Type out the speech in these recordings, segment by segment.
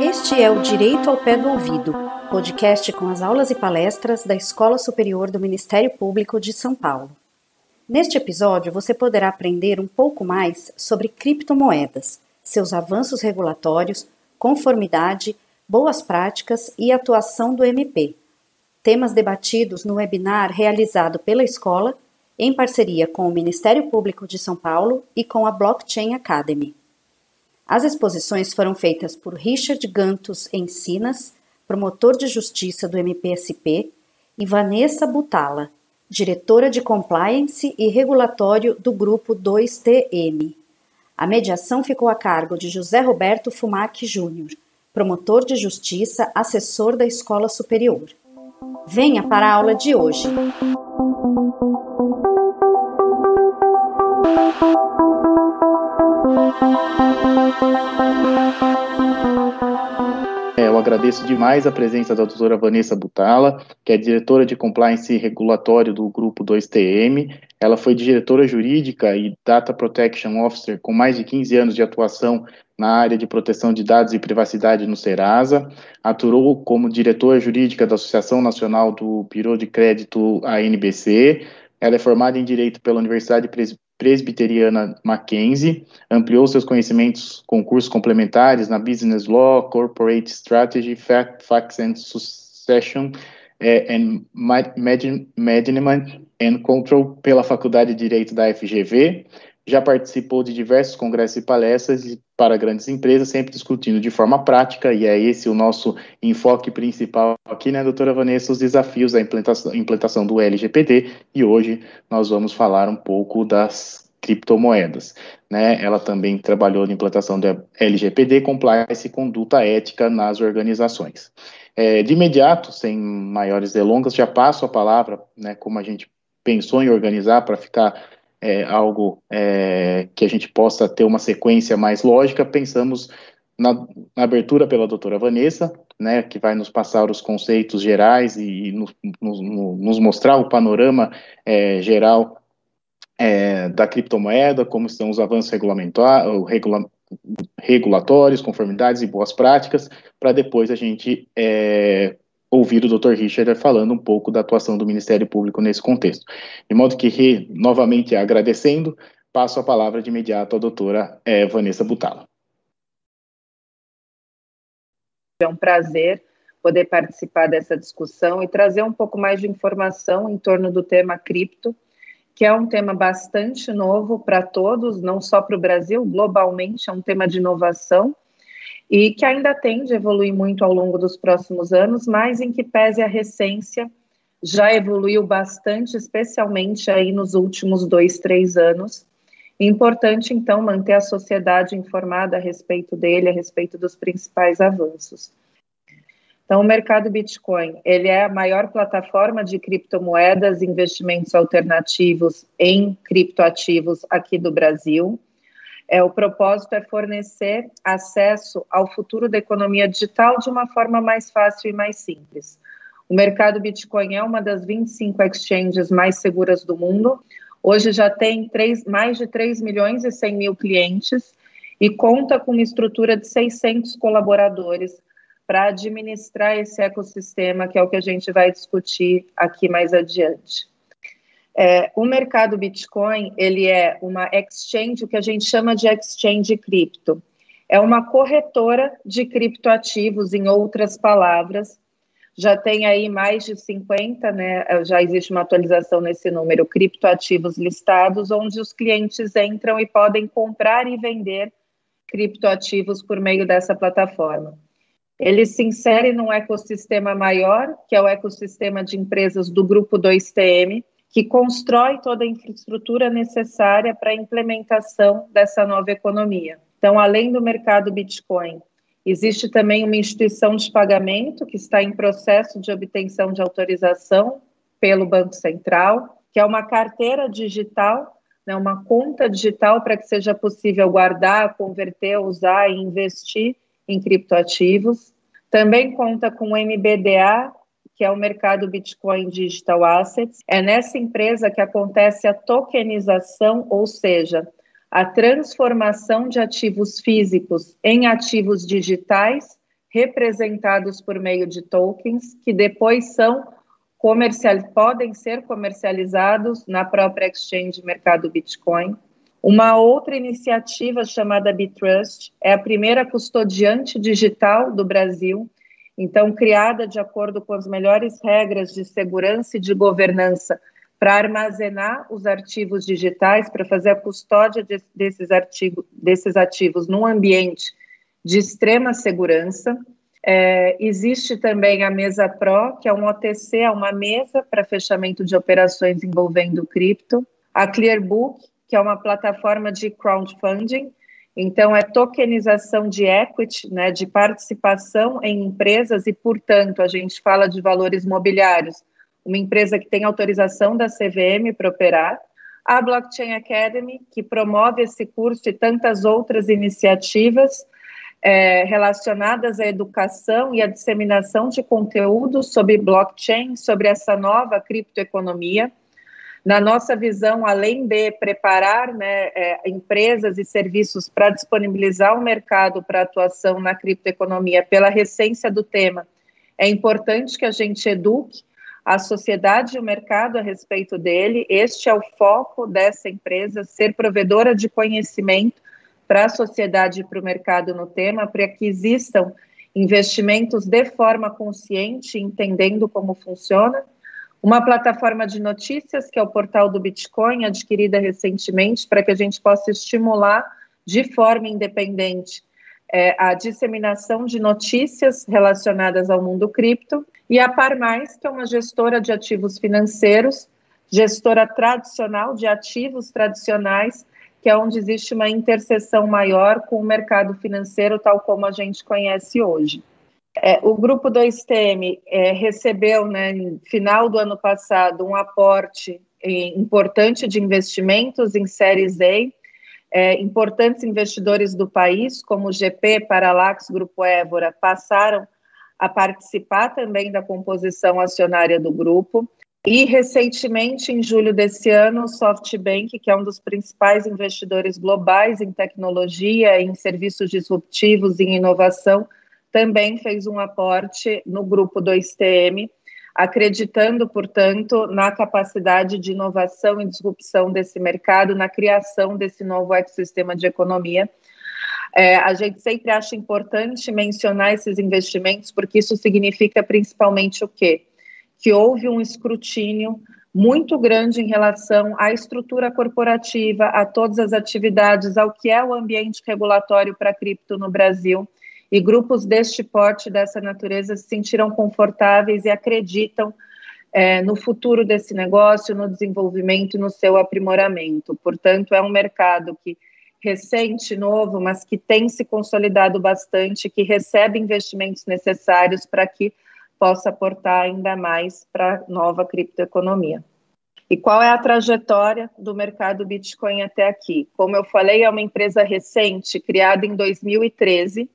Este é o Direito ao Pé do Ouvido, podcast com as aulas e palestras da Escola Superior do Ministério Público de São Paulo. Neste episódio, você poderá aprender um pouco mais sobre criptomoedas, seus avanços regulatórios, conformidade, boas práticas e atuação do MP. Temas debatidos no webinar realizado pela escola em parceria com o Ministério Público de São Paulo e com a Blockchain Academy. As exposições foram feitas por Richard Gantos Encinas, promotor de justiça do MPSP, e Vanessa Butala, diretora de Compliance e Regulatório do Grupo 2TM. A mediação ficou a cargo de José Roberto Fumac Júnior, promotor de justiça, assessor da Escola Superior. Venha para a aula de hoje. eu agradeço demais a presença da doutora Vanessa Butala, que é diretora de Compliance Regulatório do Grupo 2TM. Ela foi diretora jurídica e Data Protection Officer com mais de 15 anos de atuação na área de proteção de dados e privacidade no Serasa, atuou como diretora jurídica da Associação Nacional do Biro de Crédito, ANBC, ela é formada em Direito pela Universidade presbiteriana Mackenzie, ampliou seus conhecimentos com cursos complementares na Business Law, Corporate Strategy, Facts and Succession eh, and Management and Control pela Faculdade de Direito da FGV, já participou de diversos congressos e palestras para grandes empresas, sempre discutindo de forma prática, e é esse o nosso enfoque principal aqui, né, doutora Vanessa, os desafios da implantação, implantação do LGPD, e hoje nós vamos falar um pouco das criptomoedas. Né? Ela também trabalhou na implantação da LGPD, compliance e conduta ética nas organizações. É, de imediato, sem maiores delongas, já passo a palavra, né, como a gente pensou em organizar para ficar é, algo é, que a gente possa ter uma sequência mais lógica, pensamos na, na, abertura pela doutora Vanessa, né, que vai nos passar os conceitos gerais e, e nos, nos, nos, mostrar o panorama é, geral é, da criptomoeda, como estão os avanços regula, regulatórios, conformidades e boas práticas, para depois a gente é, ouvir o Dr. Richard falando um pouco da atuação do Ministério Público nesse contexto. De modo que, novamente agradecendo, passo a palavra de imediato à doutora é, Vanessa Butala. É um prazer poder participar dessa discussão e trazer um pouco mais de informação em torno do tema cripto, que é um tema bastante novo para todos, não só para o Brasil, globalmente é um tema de inovação e que ainda tende a evoluir muito ao longo dos próximos anos, mas em que pese a recência já evoluiu bastante, especialmente aí nos últimos dois, três anos. Importante, então, manter a sociedade informada a respeito dele, a respeito dos principais avanços. Então, o mercado Bitcoin, ele é a maior plataforma de criptomoedas investimentos alternativos em criptoativos aqui do Brasil. É, o propósito é fornecer acesso ao futuro da economia digital de uma forma mais fácil e mais simples. O mercado Bitcoin é uma das 25 exchanges mais seguras do mundo. Hoje já tem 3, mais de 3 milhões e 100 mil clientes e conta com uma estrutura de 600 colaboradores para administrar esse ecossistema, que é o que a gente vai discutir aqui mais adiante. É, o mercado Bitcoin, ele é uma exchange, o que a gente chama de exchange cripto. É uma corretora de criptoativos, em outras palavras. Já tem aí mais de 50, né? Já existe uma atualização nesse número, criptoativos listados, onde os clientes entram e podem comprar e vender criptoativos por meio dessa plataforma. Ele se insere num ecossistema maior, que é o ecossistema de empresas do grupo 2TM, que constrói toda a infraestrutura necessária para a implementação dessa nova economia. Então, além do mercado Bitcoin, existe também uma instituição de pagamento que está em processo de obtenção de autorização pelo Banco Central, que é uma carteira digital, né, uma conta digital para que seja possível guardar, converter, usar e investir em criptoativos. Também conta com o MBDA, que é o mercado Bitcoin Digital Assets. É nessa empresa que acontece a tokenização, ou seja, a transformação de ativos físicos em ativos digitais representados por meio de tokens, que depois são comercial, podem ser comercializados na própria exchange mercado Bitcoin. Uma outra iniciativa chamada Bitrust é a primeira custodiante digital do Brasil, então criada de acordo com as melhores regras de segurança e de governança para armazenar os arquivos digitais, para fazer a custódia de, desses, artigos, desses ativos num ambiente de extrema segurança. É, existe também a Mesa Pro, que é um OTC, é uma mesa para fechamento de operações envolvendo cripto. A Clearbook, que é uma plataforma de crowdfunding, então é tokenização de equity, né, de participação em empresas e, portanto, a gente fala de valores mobiliários, uma empresa que tem autorização da CVM para operar. A Blockchain Academy, que promove esse curso e tantas outras iniciativas é, relacionadas à educação e à disseminação de conteúdo sobre blockchain, sobre essa nova criptoeconomia. Na nossa visão, além de preparar né, é, empresas e serviços para disponibilizar o mercado para atuação na criptoeconomia pela recência do tema, é importante que a gente eduque a sociedade e o mercado a respeito dele. Este é o foco dessa empresa, ser provedora de conhecimento para a sociedade e para o mercado no tema, para que existam investimentos de forma consciente, entendendo como funciona. Uma plataforma de notícias, que é o portal do Bitcoin, adquirida recentemente, para que a gente possa estimular de forma independente é, a disseminação de notícias relacionadas ao mundo cripto. E a Par Mais, que é uma gestora de ativos financeiros, gestora tradicional de ativos tradicionais, que é onde existe uma interseção maior com o mercado financeiro, tal como a gente conhece hoje. É, o grupo 2TM é, recebeu, né, no final do ano passado, um aporte é, importante de investimentos em séries A, é, importantes investidores do país, como o GP, Paralax, Grupo Évora, passaram a participar também da composição acionária do grupo. E, recentemente, em julho desse ano, o SoftBank, que é um dos principais investidores globais em tecnologia, em serviços disruptivos, em inovação, também fez um aporte no grupo 2TM, acreditando, portanto, na capacidade de inovação e disrupção desse mercado, na criação desse novo ecossistema de economia. É, a gente sempre acha importante mencionar esses investimentos, porque isso significa principalmente o quê? que houve um escrutínio muito grande em relação à estrutura corporativa, a todas as atividades, ao que é o ambiente regulatório para cripto no Brasil. E grupos deste porte, dessa natureza, se sentiram confortáveis e acreditam é, no futuro desse negócio, no desenvolvimento no seu aprimoramento. Portanto, é um mercado que recente, novo, mas que tem se consolidado bastante, que recebe investimentos necessários para que possa aportar ainda mais para a nova criptoeconomia. E qual é a trajetória do mercado Bitcoin até aqui? Como eu falei, é uma empresa recente, criada em 2013,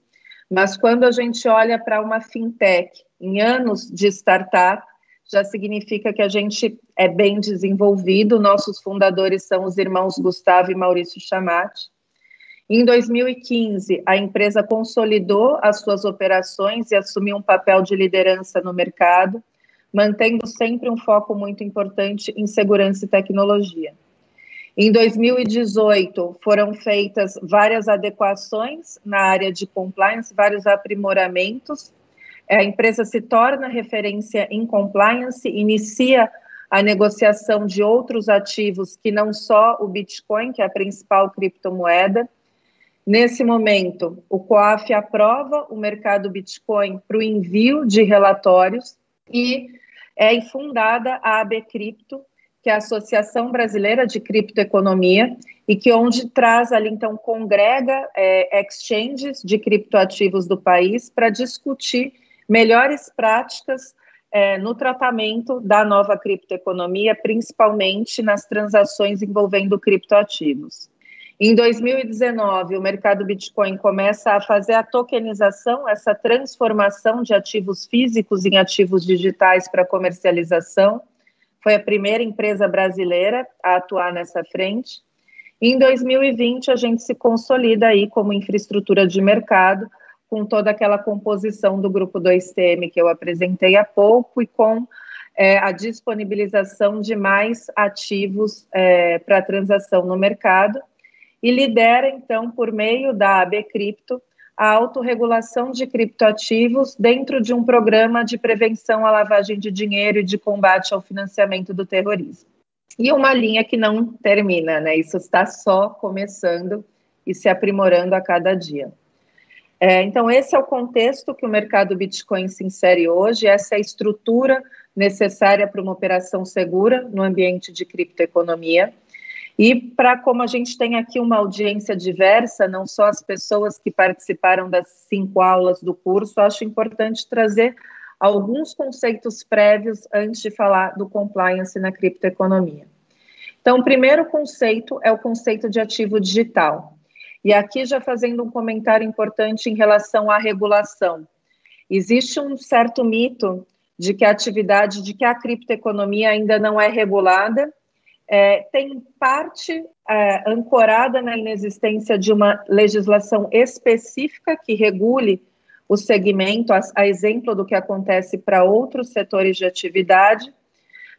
mas quando a gente olha para uma fintech em anos de startup, já significa que a gente é bem desenvolvido. Nossos fundadores são os irmãos Gustavo e Maurício Chamati. Em 2015, a empresa consolidou as suas operações e assumiu um papel de liderança no mercado, mantendo sempre um foco muito importante em segurança e tecnologia. Em 2018, foram feitas várias adequações na área de compliance, vários aprimoramentos. A empresa se torna referência em compliance, inicia a negociação de outros ativos que não só o Bitcoin, que é a principal criptomoeda, Nesse momento, o COAF aprova o mercado Bitcoin para o envio de relatórios e é fundada a AB Cripto, que é a Associação Brasileira de Criptoeconomia, e que onde traz ali, então, congrega é, exchanges de criptoativos do país para discutir melhores práticas é, no tratamento da nova criptoeconomia, principalmente nas transações envolvendo criptoativos. Em 2019, o mercado Bitcoin começa a fazer a tokenização, essa transformação de ativos físicos em ativos digitais para comercialização. Foi a primeira empresa brasileira a atuar nessa frente. Em 2020, a gente se consolida aí como infraestrutura de mercado, com toda aquela composição do grupo 2TM que eu apresentei há pouco e com é, a disponibilização de mais ativos é, para transação no mercado e lidera, então, por meio da AB Cripto, a autorregulação de criptoativos dentro de um programa de prevenção à lavagem de dinheiro e de combate ao financiamento do terrorismo. E uma linha que não termina, né? Isso está só começando e se aprimorando a cada dia. É, então, esse é o contexto que o mercado Bitcoin se insere hoje, essa é a estrutura necessária para uma operação segura no ambiente de criptoeconomia. E para como a gente tem aqui uma audiência diversa, não só as pessoas que participaram das cinco aulas do curso, acho importante trazer alguns conceitos prévios antes de falar do compliance na criptoeconomia. Então, o primeiro conceito é o conceito de ativo digital. E aqui já fazendo um comentário importante em relação à regulação. Existe um certo mito de que a atividade, de que a criptoeconomia ainda não é regulada é, tem parte é, ancorada na inexistência de uma legislação específica que regule o segmento, a, a exemplo do que acontece para outros setores de atividade,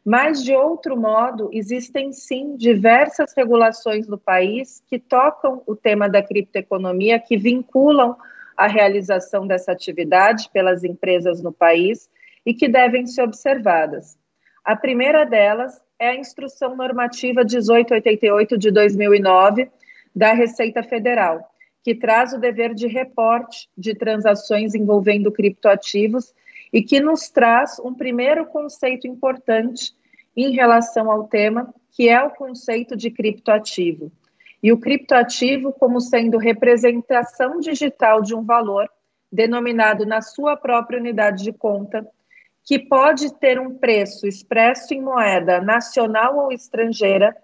mas, de outro modo, existem sim diversas regulações no país que tocam o tema da criptoeconomia, que vinculam a realização dessa atividade pelas empresas no país e que devem ser observadas. A primeira delas é a Instrução Normativa 1888 de 2009 da Receita Federal, que traz o dever de reporte de transações envolvendo criptoativos e que nos traz um primeiro conceito importante em relação ao tema, que é o conceito de criptoativo. E o criptoativo como sendo representação digital de um valor denominado na sua própria unidade de conta que pode ter um preço expresso em moeda nacional ou estrangeira,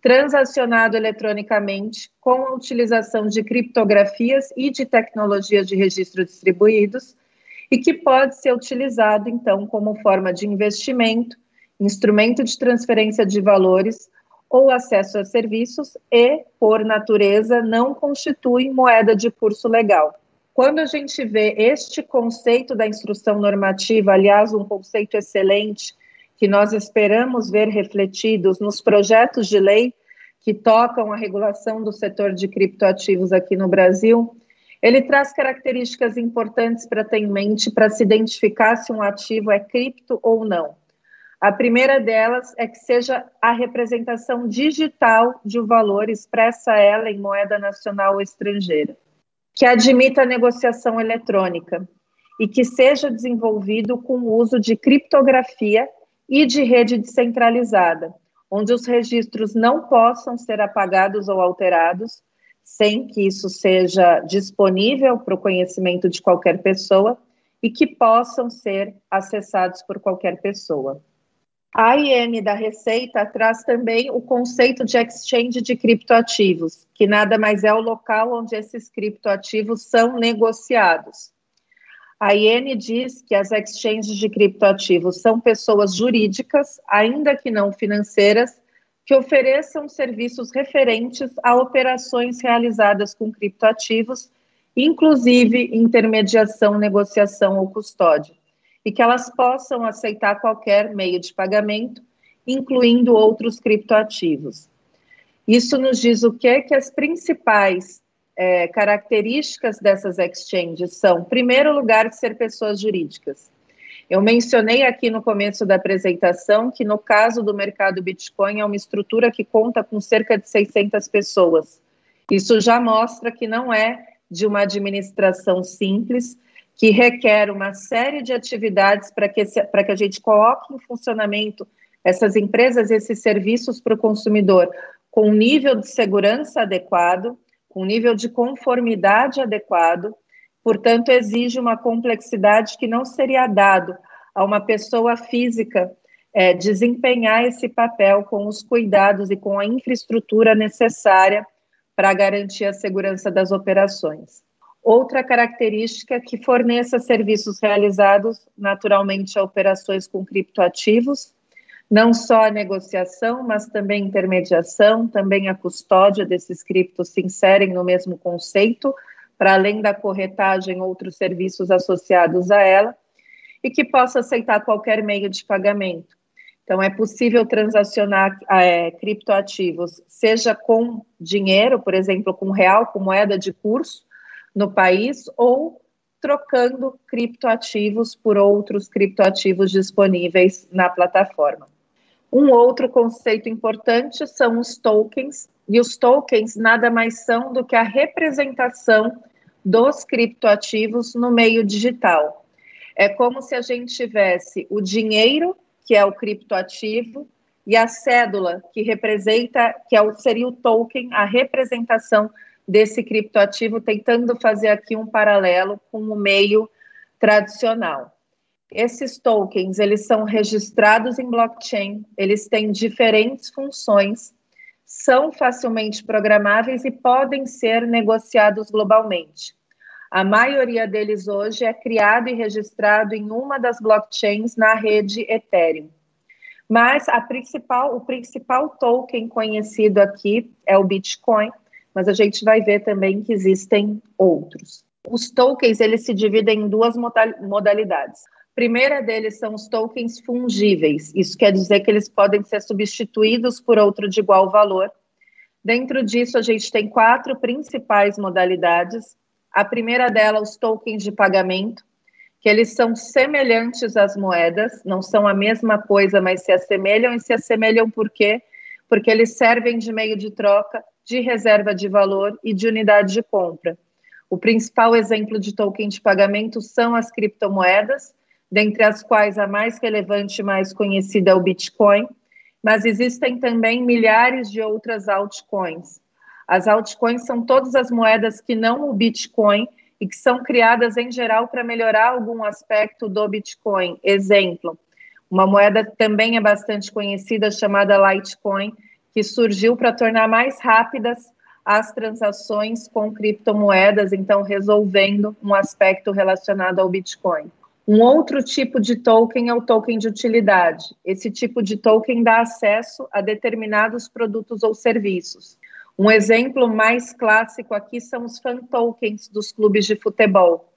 transacionado eletronicamente, com a utilização de criptografias e de tecnologias de registro distribuídos, e que pode ser utilizado, então, como forma de investimento, instrumento de transferência de valores ou acesso a serviços e, por natureza, não constitui moeda de curso legal. Quando a gente vê este conceito da instrução normativa, aliás, um conceito excelente, que nós esperamos ver refletidos nos projetos de lei que tocam a regulação do setor de criptoativos aqui no Brasil, ele traz características importantes para ter em mente para se identificar se um ativo é cripto ou não. A primeira delas é que seja a representação digital de um valor expressa ela em moeda nacional ou estrangeira que admita a negociação eletrônica e que seja desenvolvido com o uso de criptografia e de rede descentralizada, onde os registros não possam ser apagados ou alterados, sem que isso seja disponível para o conhecimento de qualquer pessoa e que possam ser acessados por qualquer pessoa. A IM da Receita traz também o conceito de exchange de criptoativos, que nada mais é o local onde esses criptoativos são negociados. A IN diz que as exchanges de criptoativos são pessoas jurídicas, ainda que não financeiras, que ofereçam serviços referentes a operações realizadas com criptoativos, inclusive intermediação, negociação ou custódia e que elas possam aceitar qualquer meio de pagamento, incluindo outros criptoativos. Isso nos diz o que que as principais é, características dessas exchanges são, em primeiro lugar, ser pessoas jurídicas. Eu mencionei aqui no começo da apresentação que no caso do mercado Bitcoin é uma estrutura que conta com cerca de 600 pessoas. Isso já mostra que não é de uma administração simples, que requer uma série de atividades para que, que a gente coloque em funcionamento essas empresas, esses serviços para o consumidor com um nível de segurança adequado, com um nível de conformidade adequado, portanto, exige uma complexidade que não seria dado a uma pessoa física é, desempenhar esse papel com os cuidados e com a infraestrutura necessária para garantir a segurança das operações. Outra característica que forneça serviços realizados naturalmente a operações com criptoativos, não só a negociação, mas também intermediação, também a custódia desses criptos se inserem no mesmo conceito, para além da corretagem, outros serviços associados a ela, e que possa aceitar qualquer meio de pagamento. Então, é possível transacionar é, criptoativos, seja com dinheiro, por exemplo, com real, com moeda de curso no país, ou trocando criptoativos por outros criptoativos disponíveis na plataforma. Um outro conceito importante são os tokens, e os tokens nada mais são do que a representação dos criptoativos no meio digital. É como se a gente tivesse o dinheiro, que é o criptoativo, e a cédula, que representa, que é o, seria o token, a representação desse criptoativo, tentando fazer aqui um paralelo com o meio tradicional. Esses tokens, eles são registrados em blockchain, eles têm diferentes funções, são facilmente programáveis e podem ser negociados globalmente. A maioria deles hoje é criado e registrado em uma das blockchains na rede Ethereum. Mas principal, o principal token conhecido aqui é o Bitcoin, mas a gente vai ver também que existem outros. Os tokens eles se dividem em duas modalidades. A primeira deles são os tokens fungíveis. Isso quer dizer que eles podem ser substituídos por outro de igual valor. Dentro disso, a gente tem quatro principais modalidades. A primeira delas, os tokens de pagamento, que eles são semelhantes às moedas, não são a mesma coisa, mas se assemelham e se assemelham por quê? Porque eles servem de meio de troca, de reserva de valor e de unidade de compra. O principal exemplo de token de pagamento são as criptomoedas, dentre as quais a mais relevante e mais conhecida é o Bitcoin, mas existem também milhares de outras altcoins. As altcoins são todas as moedas que não o Bitcoin e que são criadas em geral para melhorar algum aspecto do Bitcoin. Exemplo, uma moeda também é bastante conhecida chamada Litecoin, que surgiu para tornar mais rápidas as transações com criptomoedas, então resolvendo um aspecto relacionado ao Bitcoin. Um outro tipo de token é o token de utilidade. Esse tipo de token dá acesso a determinados produtos ou serviços. Um exemplo mais clássico aqui são os fan tokens dos clubes de futebol,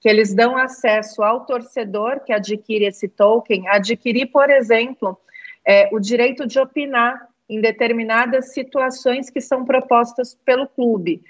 que eles dão acesso ao torcedor que adquire esse token, adquirir, por exemplo, é, o direito de opinar em determinadas situações que são propostas pelo clube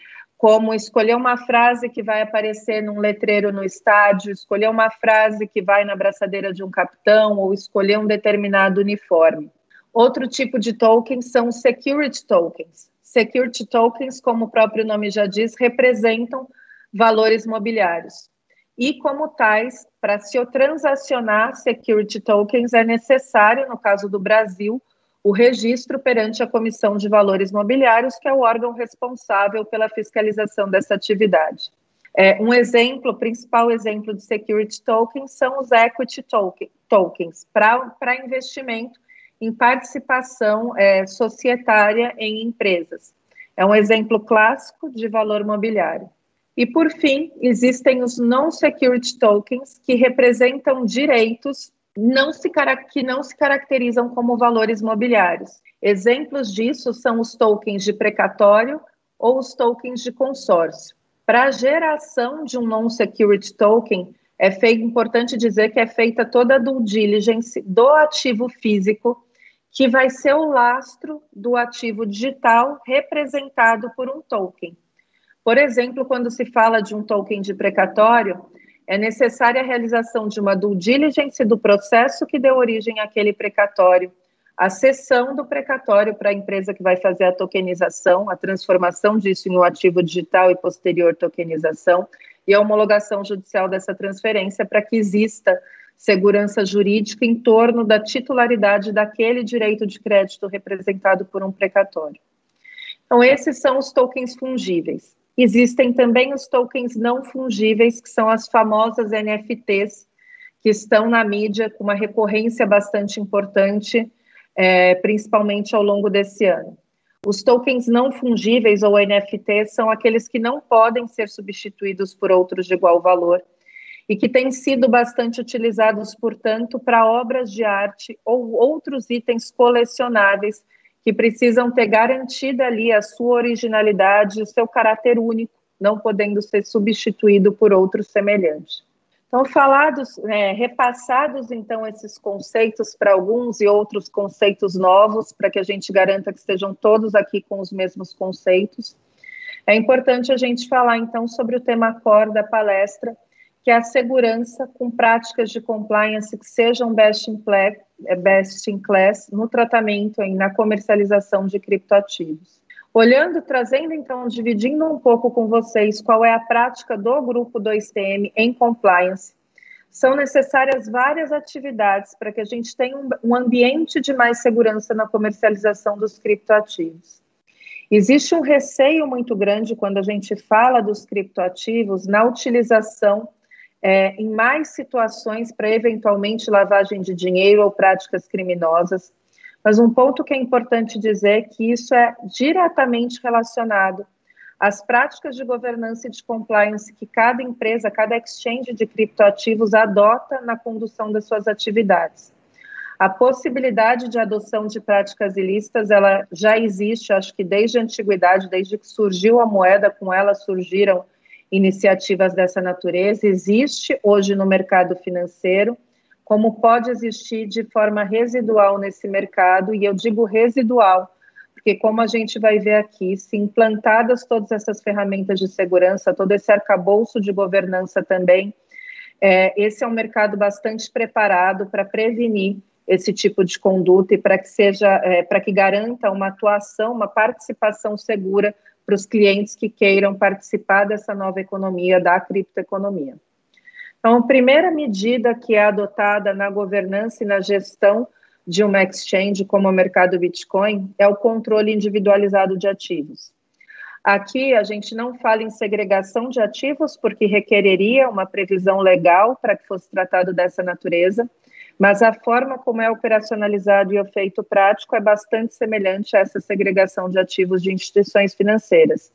como escolher uma frase que vai aparecer num letreiro no estádio, escolher uma frase que vai na braçadeira de um capitão ou escolher um determinado uniforme. Outro tipo de tokens são security tokens. Security tokens, como o próprio nome já diz, representam valores mobiliários. E, como tais, para se transacionar security tokens, é necessário, no caso do Brasil, o registro perante a Comissão de Valores Mobiliários, que é o órgão responsável pela fiscalização dessa atividade. É, um exemplo, principal exemplo de security tokens são os equity token, tokens, para investimento em participação é, societária em empresas. É um exemplo clássico de valor mobiliário. E, por fim, existem os non-security tokens, que representam direitos não se, que não se caracterizam como valores mobiliários. Exemplos disso são os tokens de precatório ou os tokens de consórcio. Para a geração de um non-security token, é feito, importante dizer que é feita toda a due diligence do ativo físico, que vai ser o lastro do ativo digital representado por um token. Por exemplo, quando se fala de um token de precatório, é necessária a realização de uma due diligence do processo que deu origem àquele precatório, a cessão do precatório para a empresa que vai fazer a tokenização, a transformação disso em um ativo digital e posterior tokenização, e a homologação judicial dessa transferência para que exista segurança jurídica em torno da titularidade daquele direito de crédito representado por um precatório. Então, esses são os tokens fungíveis. Existem também os tokens não fungíveis, que são as famosas NFTs, que estão na mídia com uma recorrência bastante importante, é, principalmente ao longo desse ano. Os tokens não fungíveis ou NFT são aqueles que não podem ser substituídos por outros de igual valor e que têm sido bastante utilizados, portanto, para obras de arte ou outros itens colecionáveis que precisam ter garantida ali a sua originalidade, o seu caráter único, não podendo ser substituído por outro semelhante. Então, falados, é, repassados então esses conceitos para alguns e outros conceitos novos, para que a gente garanta que estejam todos aqui com os mesmos conceitos, é importante a gente falar então sobre o tema core da palestra, que é a segurança com práticas de compliance que sejam best in, class, best in class no tratamento e na comercialização de criptoativos. Olhando, trazendo então, dividindo um pouco com vocês qual é a prática do grupo 2TM em compliance, são necessárias várias atividades para que a gente tenha um ambiente de mais segurança na comercialização dos criptoativos. Existe um receio muito grande quando a gente fala dos criptoativos na utilização é, em mais situações para eventualmente lavagem de dinheiro ou práticas criminosas mas um ponto que é importante dizer é que isso é diretamente relacionado às práticas de governança e de compliance que cada empresa, cada exchange de criptoativos adota na condução das suas atividades. A possibilidade de adoção de práticas ilícitas, ela já existe, acho que desde a antiguidade, desde que surgiu a moeda, com ela surgiram iniciativas dessa natureza, existe hoje no mercado financeiro, como pode existir de forma residual nesse mercado, e eu digo residual, porque como a gente vai ver aqui, se implantadas todas essas ferramentas de segurança, todo esse arcabouço de governança também, é, esse é um mercado bastante preparado para prevenir esse tipo de conduta e para que seja, é, para que garanta uma atuação, uma participação segura para os clientes que queiram participar dessa nova economia, da criptoeconomia. Então, a primeira medida que é adotada na governança e na gestão de uma exchange como o mercado Bitcoin é o controle individualizado de ativos. Aqui a gente não fala em segregação de ativos, porque requereria uma previsão legal para que fosse tratado dessa natureza, mas a forma como é operacionalizado e o feito prático é bastante semelhante a essa segregação de ativos de instituições financeiras.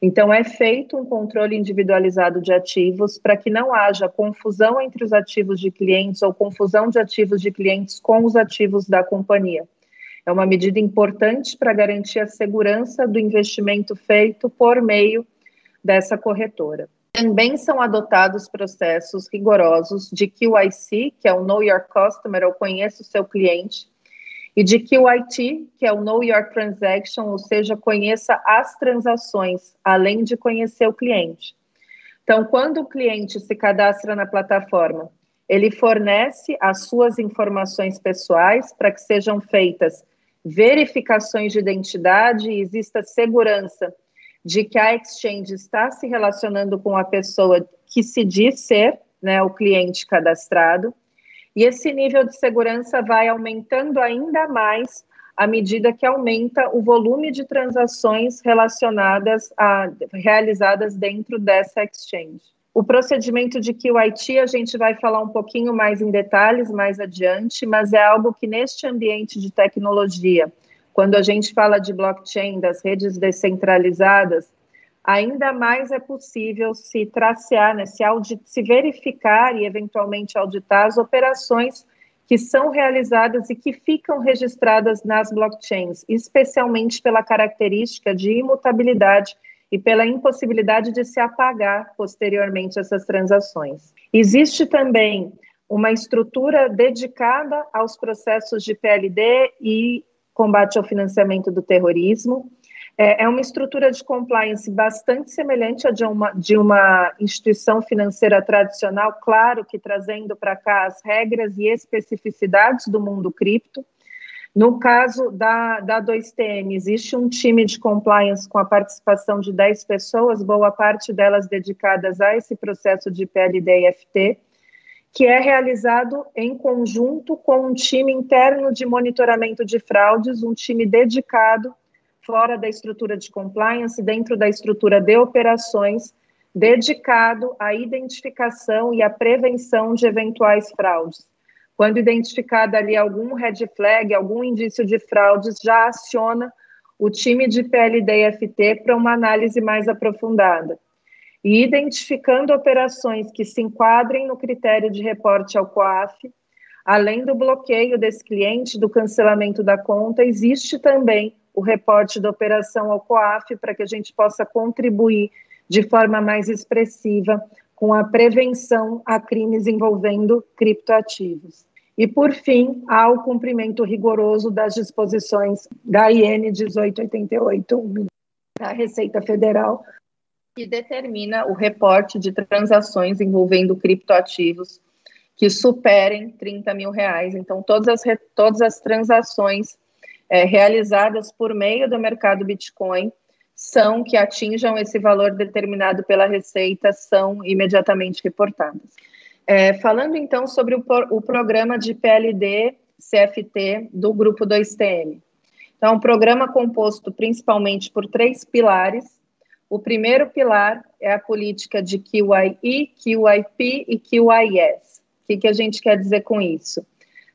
Então, é feito um controle individualizado de ativos para que não haja confusão entre os ativos de clientes ou confusão de ativos de clientes com os ativos da companhia. É uma medida importante para garantir a segurança do investimento feito por meio dessa corretora. Também são adotados processos rigorosos de QIC, que é o Know Your Customer, ou conheça o seu cliente, e de que o IT, que é o Know Your Transaction, ou seja, conheça as transações, além de conhecer o cliente. Então, quando o cliente se cadastra na plataforma, ele fornece as suas informações pessoais para que sejam feitas verificações de identidade e exista segurança de que a exchange está se relacionando com a pessoa que se diz ser né, o cliente cadastrado e esse nível de segurança vai aumentando ainda mais à medida que aumenta o volume de transações relacionadas a realizadas dentro dessa exchange. O procedimento de QIT a gente vai falar um pouquinho mais em detalhes mais adiante, mas é algo que neste ambiente de tecnologia, quando a gente fala de blockchain, das redes descentralizadas, ainda mais é possível se tracear, né, se, audit, se verificar e eventualmente auditar as operações que são realizadas e que ficam registradas nas blockchains, especialmente pela característica de imutabilidade e pela impossibilidade de se apagar posteriormente essas transações. Existe também uma estrutura dedicada aos processos de PLD e combate ao financiamento do terrorismo, é, é uma estrutura de compliance bastante semelhante à de uma, de uma instituição financeira tradicional, claro que trazendo para cá as regras e especificidades do mundo cripto. No caso da, da 2TM, existe um time de compliance com a participação de 10 pessoas, boa parte delas dedicadas a esse processo de PLD e FT, que é realizado em conjunto com um time interno de monitoramento de fraudes, um time dedicado fora da estrutura de compliance, dentro da estrutura de operações, dedicado à identificação e à prevenção de eventuais fraudes. Quando identificada ali algum red flag, algum indício de fraudes, já aciona o time de PLD-FT para uma análise mais aprofundada e identificando operações que se enquadrem no critério de reporte ao COAF, além do bloqueio desse cliente, do cancelamento da conta, existe também o reporte da operação ao COAF para que a gente possa contribuir de forma mais expressiva com a prevenção a crimes envolvendo criptoativos. E, por fim, há o cumprimento rigoroso das disposições da IN 1888 da Receita Federal, que determina o reporte de transações envolvendo criptoativos que superem 30 mil reais. Então, todas as, todas as transações é, realizadas por meio do mercado Bitcoin são que atinjam esse valor determinado pela Receita são imediatamente reportadas. É, falando então sobre o, o, programa de PLD CFT do grupo 2TM. Então, é um programa composto principalmente por três pilares. O primeiro pilar é a política de QIE, QIP e QIS. O que, que a gente quer dizer com isso?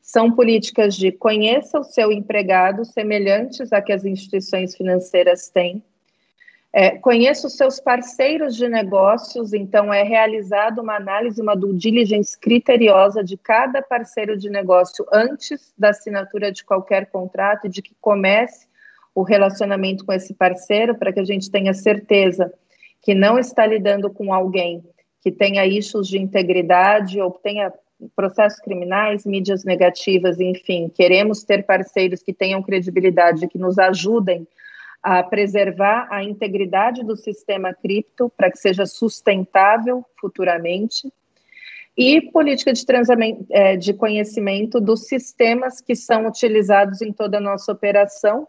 São políticas de conheça o seu empregado, semelhantes a que as instituições financeiras têm, é, conheço os seus parceiros de negócios, então é realizada uma análise, uma due diligence criteriosa de cada parceiro de negócio antes da assinatura de qualquer contrato de que comece o relacionamento com esse parceiro, para que a gente tenha certeza que não está lidando com alguém que tenha issues de integridade ou tenha processos criminais, mídias negativas, enfim, queremos ter parceiros que tenham credibilidade, que nos ajudem a preservar a integridade do sistema cripto para que seja sustentável futuramente e política de, é, de conhecimento dos sistemas que são utilizados em toda a nossa operação.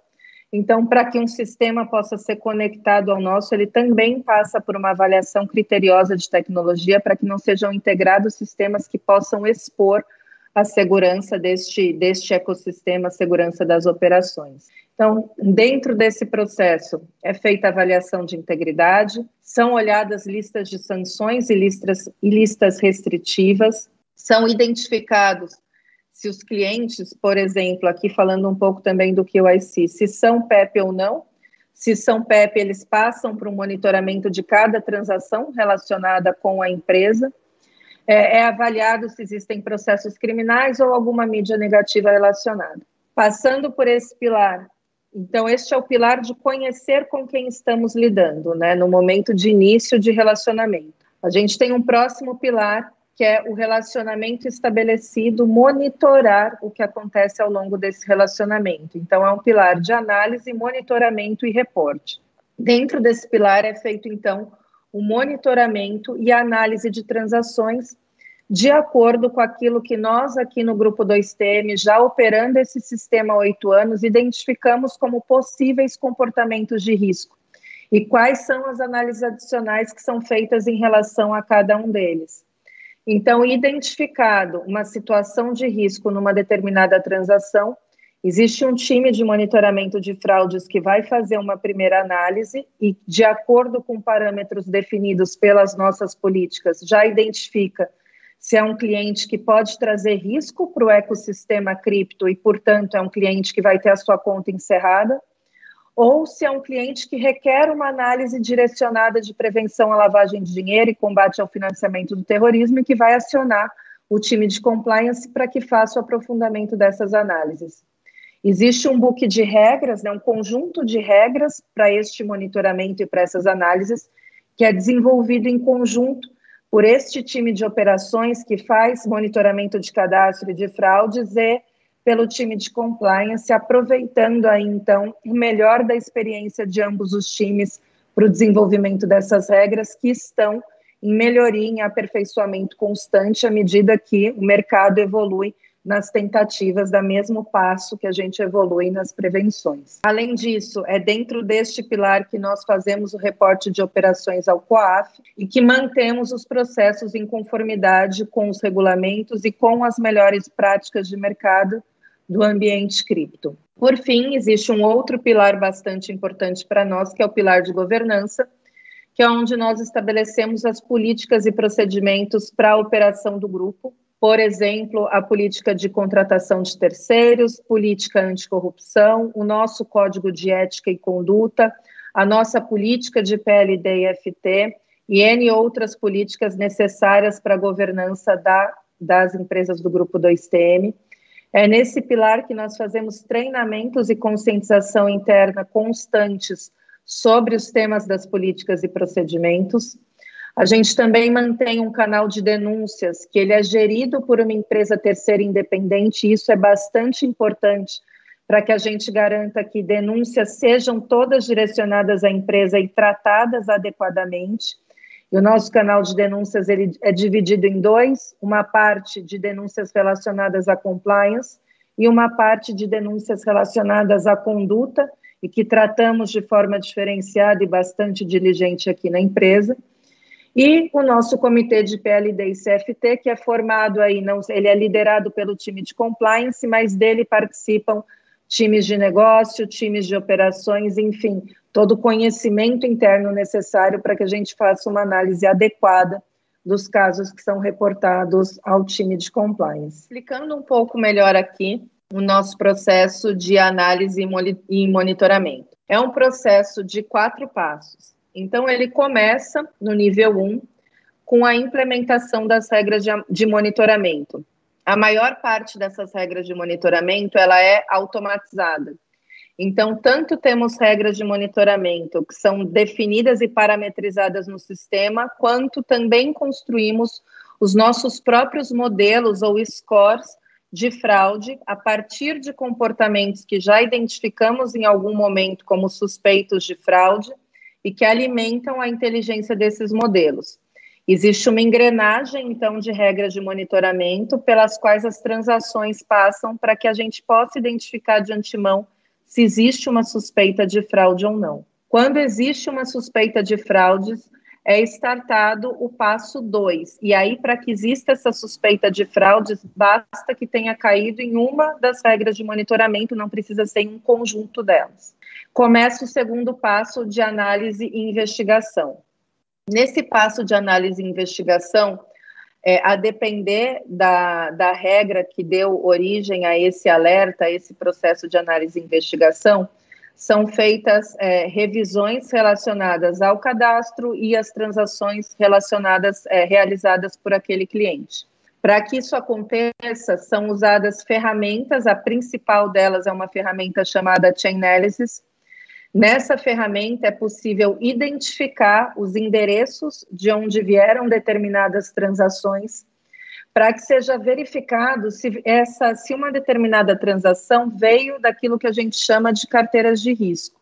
Então, para que um sistema possa ser conectado ao nosso, ele também passa por uma avaliação criteriosa de tecnologia para que não sejam integrados sistemas que possam expor a segurança deste, deste ecossistema, a segurança das operações. Então, dentro desse processo, é feita a avaliação de integridade, são olhadas listas de sanções e listas, e listas restritivas, são identificados se os clientes, por exemplo, aqui falando um pouco também do QIC, se são PEP ou não, se são PEP, eles passam para um monitoramento de cada transação relacionada com a empresa, é, é avaliado se existem processos criminais ou alguma mídia negativa relacionada. Passando por esse pilar então, este é o pilar de conhecer com quem estamos lidando, né, no momento de início de relacionamento. A gente tem um próximo pilar, que é o relacionamento estabelecido, monitorar o que acontece ao longo desse relacionamento. Então, é um pilar de análise, monitoramento e reporte. Dentro desse pilar é feito, então, o monitoramento e análise de transações de acordo com aquilo que nós aqui no Grupo 2TM, já operando esse sistema há oito anos, identificamos como possíveis comportamentos de risco e quais são as análises adicionais que são feitas em relação a cada um deles. Então, identificado uma situação de risco numa determinada transação, existe um time de monitoramento de fraudes que vai fazer uma primeira análise e, de acordo com parâmetros definidos pelas nossas políticas, já identifica se é um cliente que pode trazer risco para o ecossistema cripto e, portanto, é um cliente que vai ter a sua conta encerrada, ou se é um cliente que requer uma análise direcionada de prevenção à lavagem de dinheiro e combate ao financiamento do terrorismo e que vai acionar o time de compliance para que faça o aprofundamento dessas análises. Existe um book de regras, né, um conjunto de regras para este monitoramento e para essas análises, que é desenvolvido em conjunto por este time de operações que faz monitoramento de cadastro e de fraudes e pelo time de compliance, aproveitando aí então o melhor da experiência de ambos os times para o desenvolvimento dessas regras que estão em melhoria, em aperfeiçoamento constante à medida que o mercado evolui nas tentativas, da mesmo passo que a gente evolui nas prevenções. Além disso, é dentro deste pilar que nós fazemos o reporte de operações ao COAF e que mantemos os processos em conformidade com os regulamentos e com as melhores práticas de mercado do ambiente cripto. Por fim, existe um outro pilar bastante importante para nós, que é o pilar de governança, que é onde nós estabelecemos as políticas e procedimentos para a operação do grupo, por exemplo, a política de contratação de terceiros, política anticorrupção, o nosso código de ética e conduta, a nossa política de PLD e FT e N outras políticas necessárias para a governança da, das empresas do Grupo 2TM. É nesse pilar que nós fazemos treinamentos e conscientização interna constantes sobre os temas das políticas e procedimentos. A gente também mantém um canal de denúncias, que ele é gerido por uma empresa terceira independente, e isso é bastante importante para que a gente garanta que denúncias sejam todas direcionadas à empresa e tratadas adequadamente. E o nosso canal de denúncias ele é dividido em dois, uma parte de denúncias relacionadas à compliance e uma parte de denúncias relacionadas à conduta, e que tratamos de forma diferenciada e bastante diligente aqui na empresa. E o nosso comitê de PLD e CFT, que é formado aí, não, ele é liderado pelo time de compliance, mas dele participam times de negócio, times de operações, enfim, todo o conhecimento interno necessário para que a gente faça uma análise adequada dos casos que são reportados ao time de compliance. Explicando um pouco melhor aqui o nosso processo de análise e monitoramento. É um processo de quatro passos. Então, ele começa no nível 1, com a implementação das regras de, de monitoramento. A maior parte dessas regras de monitoramento, ela é automatizada. Então, tanto temos regras de monitoramento que são definidas e parametrizadas no sistema, quanto também construímos os nossos próprios modelos ou scores de fraude a partir de comportamentos que já identificamos em algum momento como suspeitos de fraude e que alimentam a inteligência desses modelos. Existe uma engrenagem, então, de regras de monitoramento pelas quais as transações passam para que a gente possa identificar de antemão se existe uma suspeita de fraude ou não. Quando existe uma suspeita de fraudes, é startado o passo 2. E aí, para que exista essa suspeita de fraudes, basta que tenha caído em uma das regras de monitoramento, não precisa ser em um conjunto delas começa o segundo passo de análise e investigação. Nesse passo de análise e investigação, é, a depender da, da regra que deu origem a esse alerta, a esse processo de análise e investigação, são feitas é, revisões relacionadas ao cadastro e as transações relacionadas, é, realizadas por aquele cliente. Para que isso aconteça, são usadas ferramentas, a principal delas é uma ferramenta chamada Chainalysis, Nessa ferramenta é possível identificar os endereços de onde vieram determinadas transações, para que seja verificado se, essa, se uma determinada transação veio daquilo que a gente chama de carteiras de risco.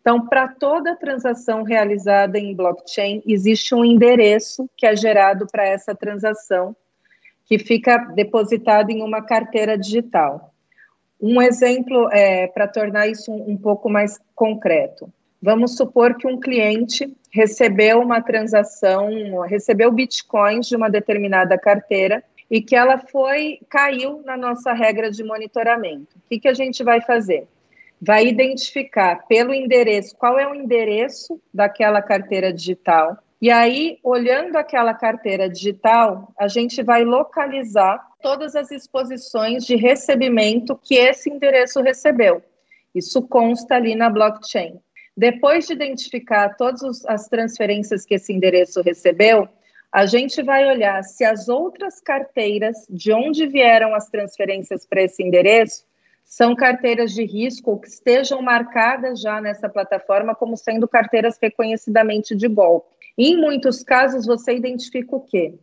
Então, para toda transação realizada em blockchain, existe um endereço que é gerado para essa transação, que fica depositado em uma carteira digital. Um exemplo é, para tornar isso um, um pouco mais concreto. Vamos supor que um cliente recebeu uma transação, recebeu bitcoins de uma determinada carteira e que ela foi caiu na nossa regra de monitoramento. O que, que a gente vai fazer? Vai identificar pelo endereço qual é o endereço daquela carteira digital. E aí, olhando aquela carteira digital, a gente vai localizar todas as exposições de recebimento que esse endereço recebeu. Isso consta ali na blockchain. Depois de identificar todas as transferências que esse endereço recebeu, a gente vai olhar se as outras carteiras de onde vieram as transferências para esse endereço são carteiras de risco ou que estejam marcadas já nessa plataforma como sendo carteiras reconhecidamente de golpe. Em muitos casos, você identifica o quê?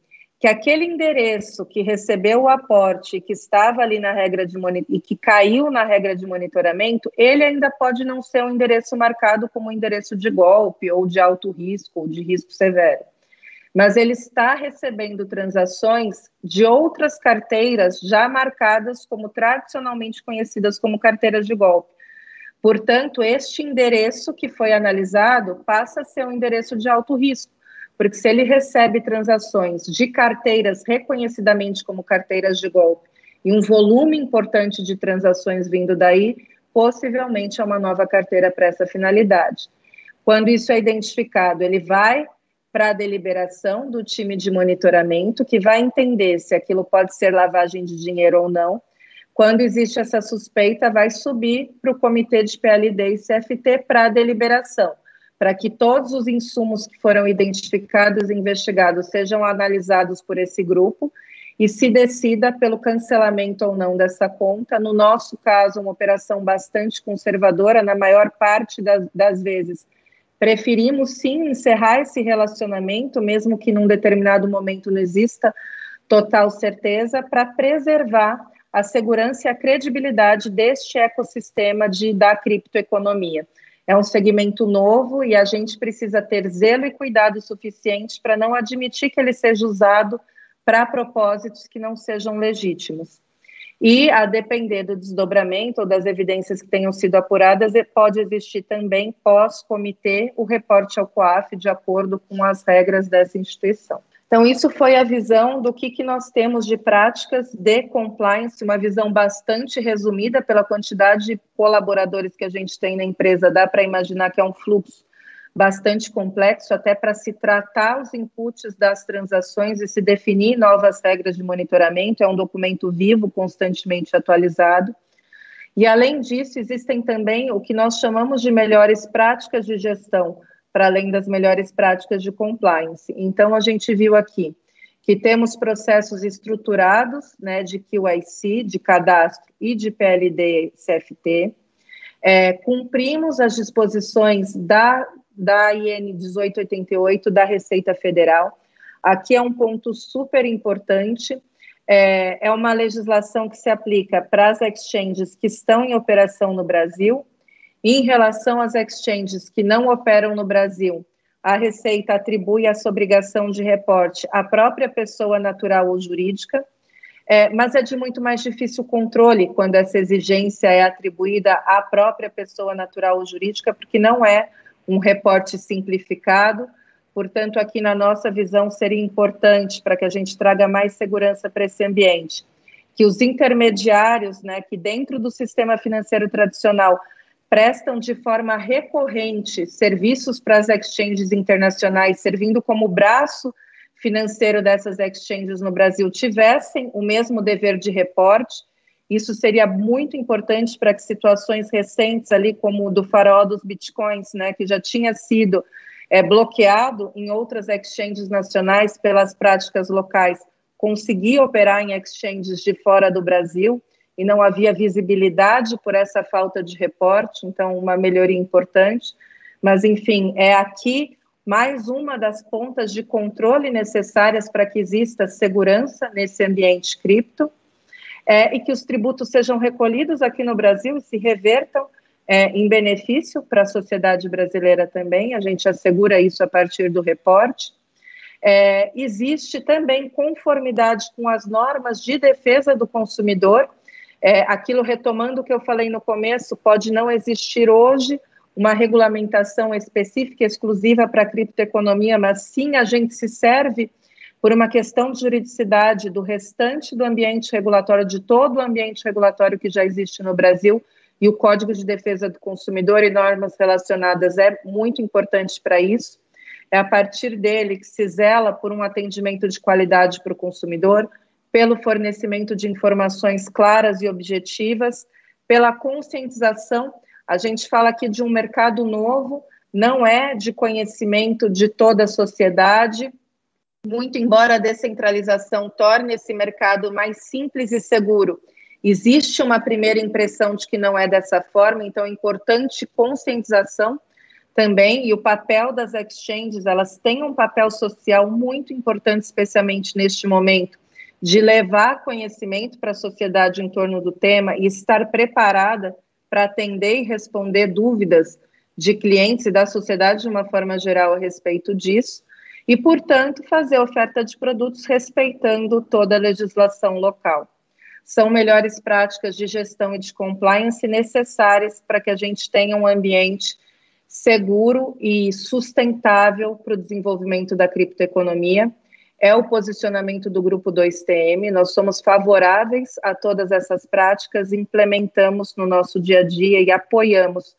Que aquele endereço que recebeu o aporte, que estava ali na regra de e que caiu na regra de monitoramento, ele ainda pode não ser um endereço marcado como endereço de golpe ou de alto risco ou de risco severo. Mas ele está recebendo transações de outras carteiras já marcadas como tradicionalmente conhecidas como carteiras de golpe. Portanto, este endereço que foi analisado passa a ser um endereço de alto risco porque se ele recebe transações de carteiras reconhecidamente como carteiras de golpe e um volume importante de transações vindo daí, possivelmente é uma nova carteira para essa finalidade. Quando isso é identificado, ele vai para a deliberação do time de monitoramento, que vai entender se aquilo pode ser lavagem de dinheiro ou não. Quando existe essa suspeita, vai subir para o comitê de PLD e CFT para a deliberação, para que todos os insumos que foram identificados e investigados sejam analisados por esse grupo e se decida pelo cancelamento ou não dessa conta. No nosso caso, uma operação bastante conservadora, na maior parte das, das vezes Preferimos sim encerrar esse relacionamento, mesmo que num determinado momento não exista total certeza, para preservar a segurança e a credibilidade deste ecossistema de, da criptoeconomia. É um segmento novo e a gente precisa ter zelo e cuidado suficiente para não admitir que ele seja usado para propósitos que não sejam legítimos. E, a depender do desdobramento ou das evidências que tenham sido apuradas, pode existir também, pós-comitê, o reporte ao COAF, de acordo com as regras dessa instituição. Então, isso foi a visão do que, que nós temos de práticas de compliance, uma visão bastante resumida pela quantidade de colaboradores que a gente tem na empresa, dá para imaginar que é um fluxo bastante complexo, até para se tratar os inputs das transações e se definir novas regras de monitoramento. É um documento vivo, constantemente atualizado. E, além disso, existem também o que nós chamamos de melhores práticas de gestão, para além das melhores práticas de compliance. Então, a gente viu aqui que temos processos estruturados né, de QIC, de cadastro e de PLD CFT. É, cumprimos as disposições da da IN 1888 da Receita Federal. Aqui é um ponto super importante. É, é uma legislação que se aplica para as exchanges que estão em operação no Brasil. Em relação às exchanges que não operam no Brasil, a Receita atribui essa obrigação de reporte à própria pessoa natural ou jurídica, é, mas é de muito mais difícil controle quando essa exigência é atribuída à própria pessoa natural ou jurídica, porque não é um reporte simplificado. Portanto, aqui na nossa visão seria importante para que a gente traga mais segurança para esse ambiente, que os intermediários, né, que dentro do sistema financeiro tradicional prestam de forma recorrente serviços para as exchanges internacionais, servindo como braço financeiro dessas exchanges no Brasil, tivessem o mesmo dever de reporte. Isso seria muito importante para que situações recentes ali, como o do farol dos bitcoins, né, que já tinha sido é, bloqueado em outras exchanges nacionais pelas práticas locais, conseguir operar em exchanges de fora do Brasil e não havia visibilidade por essa falta de reporte, então uma melhoria importante. Mas, enfim, é aqui mais uma das pontas de controle necessárias para que exista segurança nesse ambiente cripto é, e que os tributos sejam recolhidos aqui no Brasil e se revertam é, em benefício para a sociedade brasileira também, a gente assegura isso a partir do reporte. É, existe também conformidade com as normas de defesa do consumidor, é, aquilo retomando o que eu falei no começo, pode não existir hoje uma regulamentação específica, exclusiva para a criptoeconomia, mas sim a gente se serve por uma questão de juridicidade do restante do ambiente regulatório, de todo o ambiente regulatório que já existe no Brasil, e o Código de Defesa do Consumidor e normas relacionadas é muito importante para isso. É a partir dele que se zela por um atendimento de qualidade para o consumidor, pelo fornecimento de informações claras e objetivas, pela conscientização. A gente fala aqui de um mercado novo, não é de conhecimento de toda a sociedade, muito embora a descentralização torne esse mercado mais simples e seguro, existe uma primeira impressão de que não é dessa forma, então é importante conscientização também, e o papel das exchanges, elas têm um papel social muito importante, especialmente neste momento, de levar conhecimento para a sociedade em torno do tema e estar preparada para atender e responder dúvidas de clientes e da sociedade de uma forma geral a respeito disso e, portanto, fazer oferta de produtos respeitando toda a legislação local. São melhores práticas de gestão e de compliance necessárias para que a gente tenha um ambiente seguro e sustentável para o desenvolvimento da criptoeconomia. É o posicionamento do Grupo 2TM. Nós somos favoráveis a todas essas práticas, implementamos no nosso dia a dia e apoiamos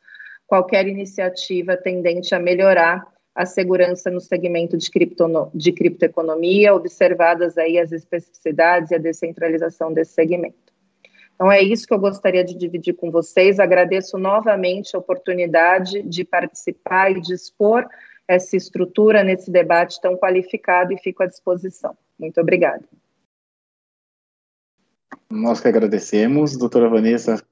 qualquer iniciativa tendente a melhorar a segurança no segmento de, criptono, de criptoeconomia, observadas aí as especificidades e a descentralização desse segmento. Então é isso que eu gostaria de dividir com vocês. Agradeço novamente a oportunidade de participar e de expor essa estrutura nesse debate tão qualificado e fico à disposição. Muito obrigada. Nós que agradecemos, doutora Vanessa,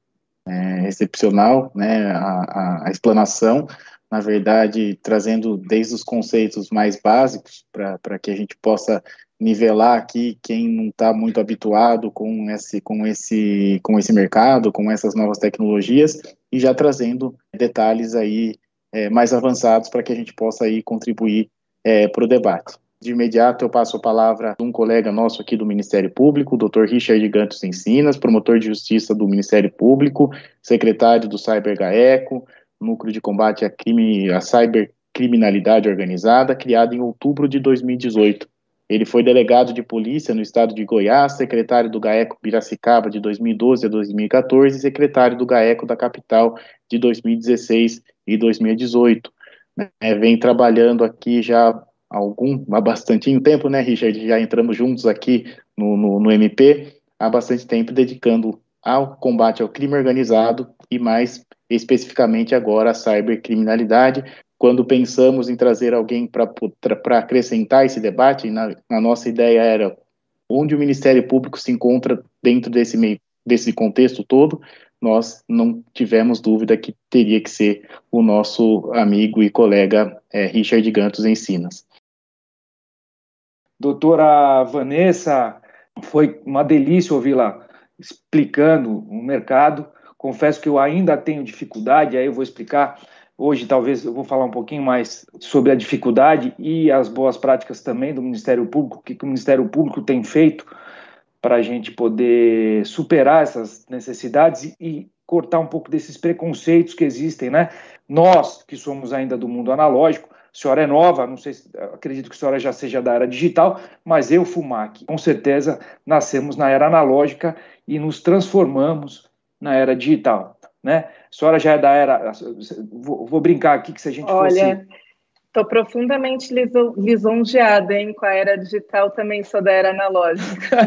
é, excepcional, né, a, a, a explanação, na verdade, trazendo desde os conceitos mais básicos para que a gente possa nivelar aqui quem não está muito habituado com esse, com, esse, com esse mercado, com essas novas tecnologias, e já trazendo detalhes aí é, mais avançados para que a gente possa aí contribuir é, para o debate. De imediato, eu passo a palavra a um colega nosso aqui do Ministério Público, o Dr. Richard Gantos Encinas, promotor de justiça do Ministério Público, secretário do Cyber GAECO, Núcleo de Combate à, crime, à Cybercriminalidade Organizada, criado em outubro de 2018. Ele foi delegado de polícia no estado de Goiás, secretário do GAECO Piracicaba de 2012 a 2014 e secretário do GAECO da capital de 2016 e 2018. É, vem trabalhando aqui já há algum, há bastante tempo, né, Richard? Já entramos juntos aqui no, no, no MP, há bastante tempo dedicando ao combate ao crime organizado e mais especificamente agora a cybercriminalidade. Quando pensamos em trazer alguém para acrescentar esse debate, na, na, nossa ideia era onde o Ministério Público se encontra dentro desse, meio, desse contexto todo, nós não tivemos dúvida que teria que ser o nosso amigo e colega é, Richard Gantos Encinas. Doutora Vanessa, foi uma delícia ouvi-la explicando o mercado. Confesso que eu ainda tenho dificuldade, aí eu vou explicar. Hoje, talvez, eu vou falar um pouquinho mais sobre a dificuldade e as boas práticas também do Ministério Público, o que, que o Ministério Público tem feito para a gente poder superar essas necessidades e cortar um pouco desses preconceitos que existem, né? Nós, que somos ainda do mundo analógico, a senhora é nova, não sei, acredito que a senhora já seja da era digital, mas eu, Fumac, com certeza nascemos na era analógica e nos transformamos na era digital, né? A senhora já é da era, vou, brincar aqui que se a gente Olha, fosse... Estou profundamente lisonjeada, hein? Com a era digital também sou da era analógica.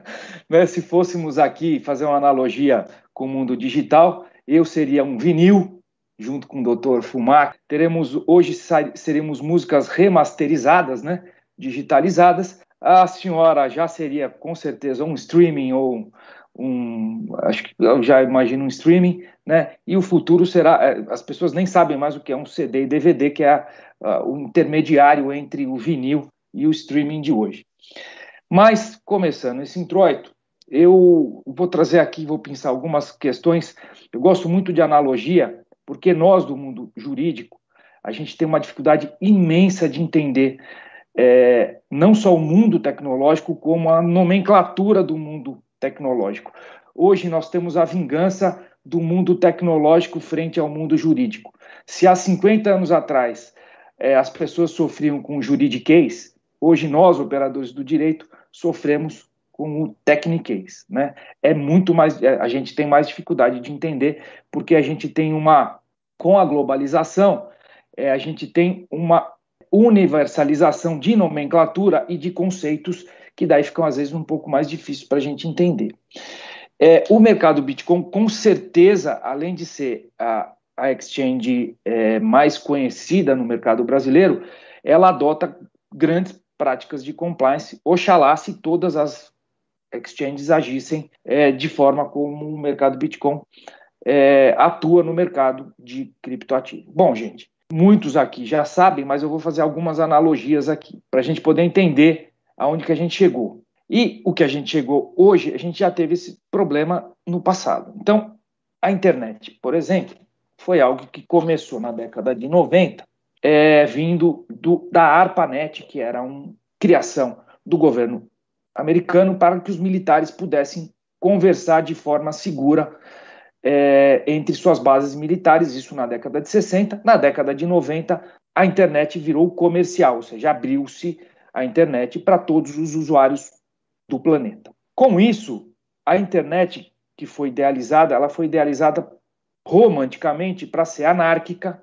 né, se fôssemos aqui fazer uma analogia com o mundo digital, eu seria um vinil junto com o Dr. Fumar. Teremos hoje seremos músicas remasterizadas, né? Digitalizadas. A senhora já seria com certeza um streaming ou um, acho que eu já imagino um streaming, né? E o futuro será, é, as pessoas nem sabem mais o que é um CD e DVD, que é uh, o intermediário entre o vinil e o streaming de hoje. Mas começando esse introito, eu vou trazer aqui, vou pensar algumas questões. Eu gosto muito de analogia, porque nós do mundo jurídico a gente tem uma dificuldade imensa de entender é, não só o mundo tecnológico, como a nomenclatura do mundo tecnológico. Hoje nós temos a vingança do mundo tecnológico frente ao mundo jurídico. Se há 50 anos atrás é, as pessoas sofriam com o juridiquês, hoje nós, operadores do direito, sofremos com o techniquez, né? É muito mais, é, a gente tem mais dificuldade de entender porque a gente tem uma, com a globalização, é, a gente tem uma universalização de nomenclatura e de conceitos que daí ficam às vezes um pouco mais difíceis para a gente entender. É, o mercado Bitcoin, com certeza, além de ser a, a exchange é, mais conhecida no mercado brasileiro, ela adota grandes práticas de compliance, oxalá se todas as exchanges agissem é, de forma como o mercado Bitcoin é, atua no mercado de criptoativo. Bom, gente, muitos aqui já sabem, mas eu vou fazer algumas analogias aqui para a gente poder entender aonde que a gente chegou. E o que a gente chegou hoje, a gente já teve esse problema no passado. Então, a internet, por exemplo, foi algo que começou na década de 90, é, vindo do, da ARPANET, que era uma criação do governo americano para que os militares pudessem conversar de forma segura é, entre suas bases militares, isso na década de 60. Na década de 90, a internet virou comercial, ou seja, abriu-se a internet para todos os usuários do planeta. Com isso, a internet que foi idealizada, ela foi idealizada romanticamente para ser anárquica,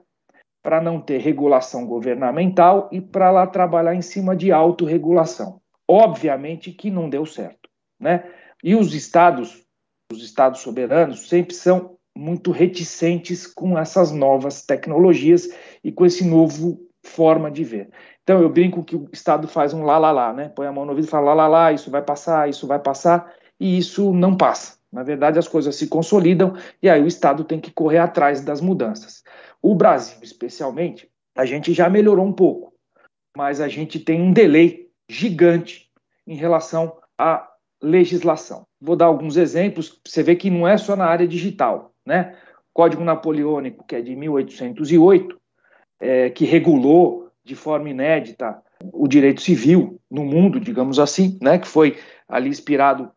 para não ter regulação governamental e para lá trabalhar em cima de autorregulação. Obviamente que não deu certo, né? E os estados, os estados soberanos sempre são muito reticentes com essas novas tecnologias e com esse novo forma de ver. Então eu brinco que o Estado faz um lá lá lá, né? Põe a mão no ouvido e fala lá lá lá, isso vai passar, isso vai passar, e isso não passa. Na verdade, as coisas se consolidam e aí o Estado tem que correr atrás das mudanças. O Brasil, especialmente, a gente já melhorou um pouco, mas a gente tem um delay gigante em relação à legislação. Vou dar alguns exemplos, você vê que não é só na área digital, né? Código Napoleônico, que é de 1808, é, que regulou de forma inédita o direito civil no mundo, digamos assim, né, que foi ali inspirado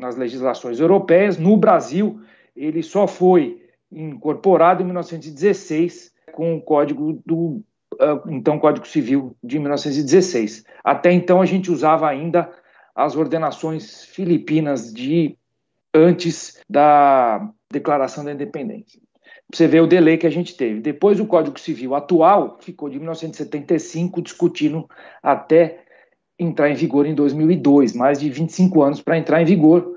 nas legislações europeias. No Brasil, ele só foi incorporado em 1916 com o Código do uh, então Código Civil de 1916. Até então a gente usava ainda as ordenações filipinas de antes da Declaração da Independência você vê o delay que a gente teve. Depois, o Código Civil atual ficou de 1975 discutindo até entrar em vigor em 2002, mais de 25 anos para entrar em vigor.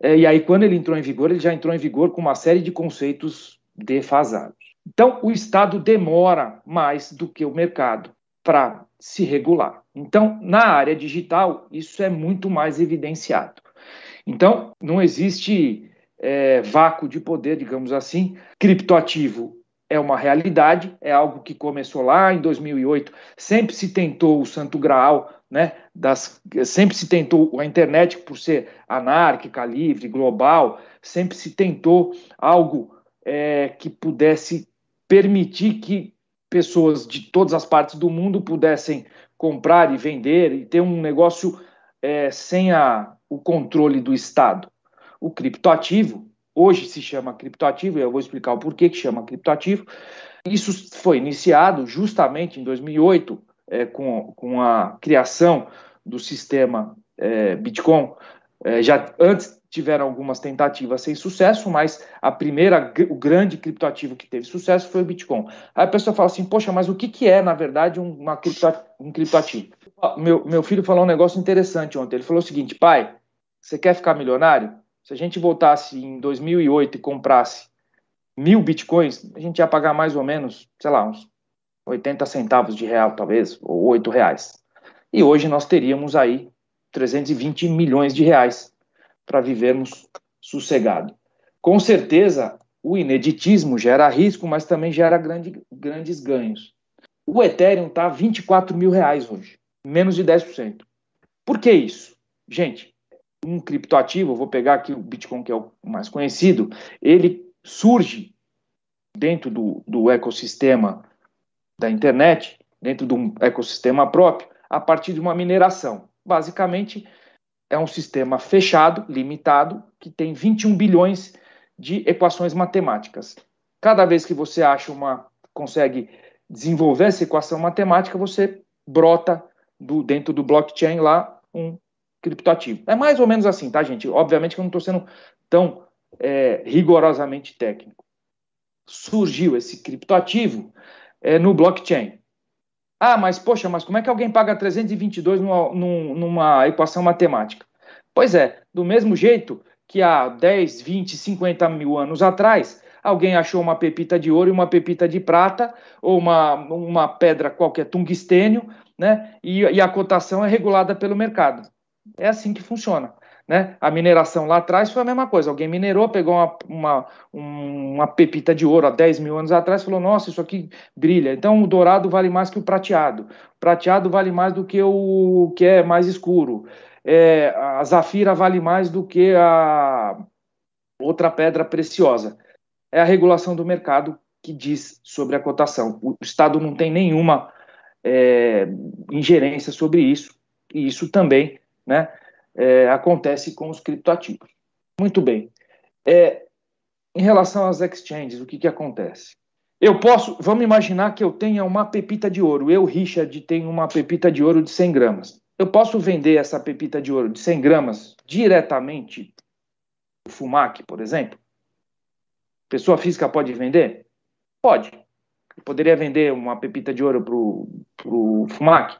É, e aí, quando ele entrou em vigor, ele já entrou em vigor com uma série de conceitos defasados. Então, o Estado demora mais do que o mercado para se regular. Então, na área digital, isso é muito mais evidenciado. Então, não existe é, vácuo de poder, digamos assim. Criptoativo é uma realidade, é algo que começou lá em 2008. Sempre se tentou o santo graal, né? Das, sempre se tentou a internet por ser anárquica, livre, global. Sempre se tentou algo é, que pudesse permitir que pessoas de todas as partes do mundo pudessem comprar e vender e ter um negócio é, sem a, o controle do Estado o criptoativo, hoje se chama criptoativo, e eu vou explicar o porquê que chama criptoativo. Isso foi iniciado justamente em 2008, é, com, com a criação do sistema é, Bitcoin. É, já antes tiveram algumas tentativas sem sucesso, mas a primeira, o grande criptoativo que teve sucesso foi o Bitcoin. Aí a pessoa fala assim, poxa, mas o que, que é, na verdade, uma cripto, um criptoativo? Meu, meu filho falou um negócio interessante ontem. Ele falou o seguinte, pai, você quer ficar milionário? Se a gente voltasse em 2008 e comprasse mil bitcoins, a gente ia pagar mais ou menos, sei lá, uns 80 centavos de real, talvez, ou 8 reais. E hoje nós teríamos aí 320 milhões de reais para vivermos sossegado. Com certeza, o ineditismo gera risco, mas também gera grande, grandes ganhos. O Ethereum está a 24 mil reais hoje, menos de 10%. Por que isso? Gente, um criptoativo, vou pegar aqui o Bitcoin, que é o mais conhecido, ele surge dentro do, do ecossistema da internet, dentro de um ecossistema próprio, a partir de uma mineração. Basicamente, é um sistema fechado, limitado, que tem 21 bilhões de equações matemáticas. Cada vez que você acha uma, consegue desenvolver essa equação matemática, você brota do, dentro do blockchain lá um criptoativo. É mais ou menos assim, tá, gente? Obviamente que eu não estou sendo tão é, rigorosamente técnico. Surgiu esse criptoativo é, no blockchain. Ah, mas poxa, mas como é que alguém paga 322 numa, numa equação matemática? Pois é, do mesmo jeito que há 10, 20, 50 mil anos atrás, alguém achou uma pepita de ouro e uma pepita de prata, ou uma, uma pedra qualquer tungstênio, né? E, e a cotação é regulada pelo mercado. É assim que funciona. Né? A mineração lá atrás foi a mesma coisa. Alguém minerou, pegou uma, uma, uma pepita de ouro há 10 mil anos atrás e falou: Nossa, isso aqui brilha. Então o dourado vale mais que o prateado. O prateado vale mais do que o que é mais escuro. É, a zafira vale mais do que a outra pedra preciosa. É a regulação do mercado que diz sobre a cotação. O Estado não tem nenhuma é, ingerência sobre isso, e isso também né, é, acontece com os criptoativos. Muito bem. É, em relação às exchanges, o que, que acontece? Eu posso, vamos imaginar que eu tenha uma pepita de ouro. Eu, Richard, tenho uma pepita de ouro de 100 gramas. Eu posso vender essa pepita de ouro de 100 gramas diretamente o FUMAC, por exemplo? Pessoa física pode vender? Pode. poderia vender uma pepita de ouro para o Fumac?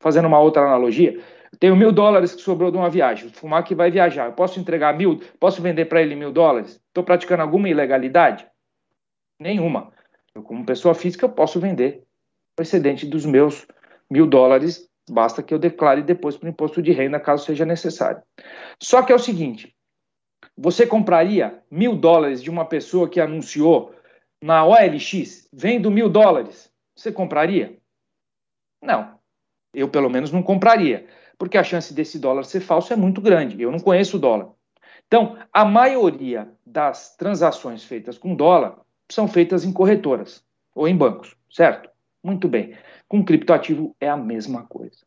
Fazendo uma outra analogia, tenho mil dólares que sobrou de uma viagem. O Fumac vai viajar. Eu posso entregar mil? Posso vender para ele mil dólares? Estou praticando alguma ilegalidade? Nenhuma. Eu, como pessoa física, posso vender o excedente dos meus mil dólares. Basta que eu declare depois para o imposto de renda, caso seja necessário. Só que é o seguinte: você compraria mil dólares de uma pessoa que anunciou na OLX, vendo mil dólares? Você compraria? Não. Eu, pelo menos, não compraria porque a chance desse dólar ser falso é muito grande. Eu não conheço o dólar. Então, a maioria das transações feitas com dólar são feitas em corretoras ou em bancos, certo? Muito bem. Com criptoativo é a mesma coisa.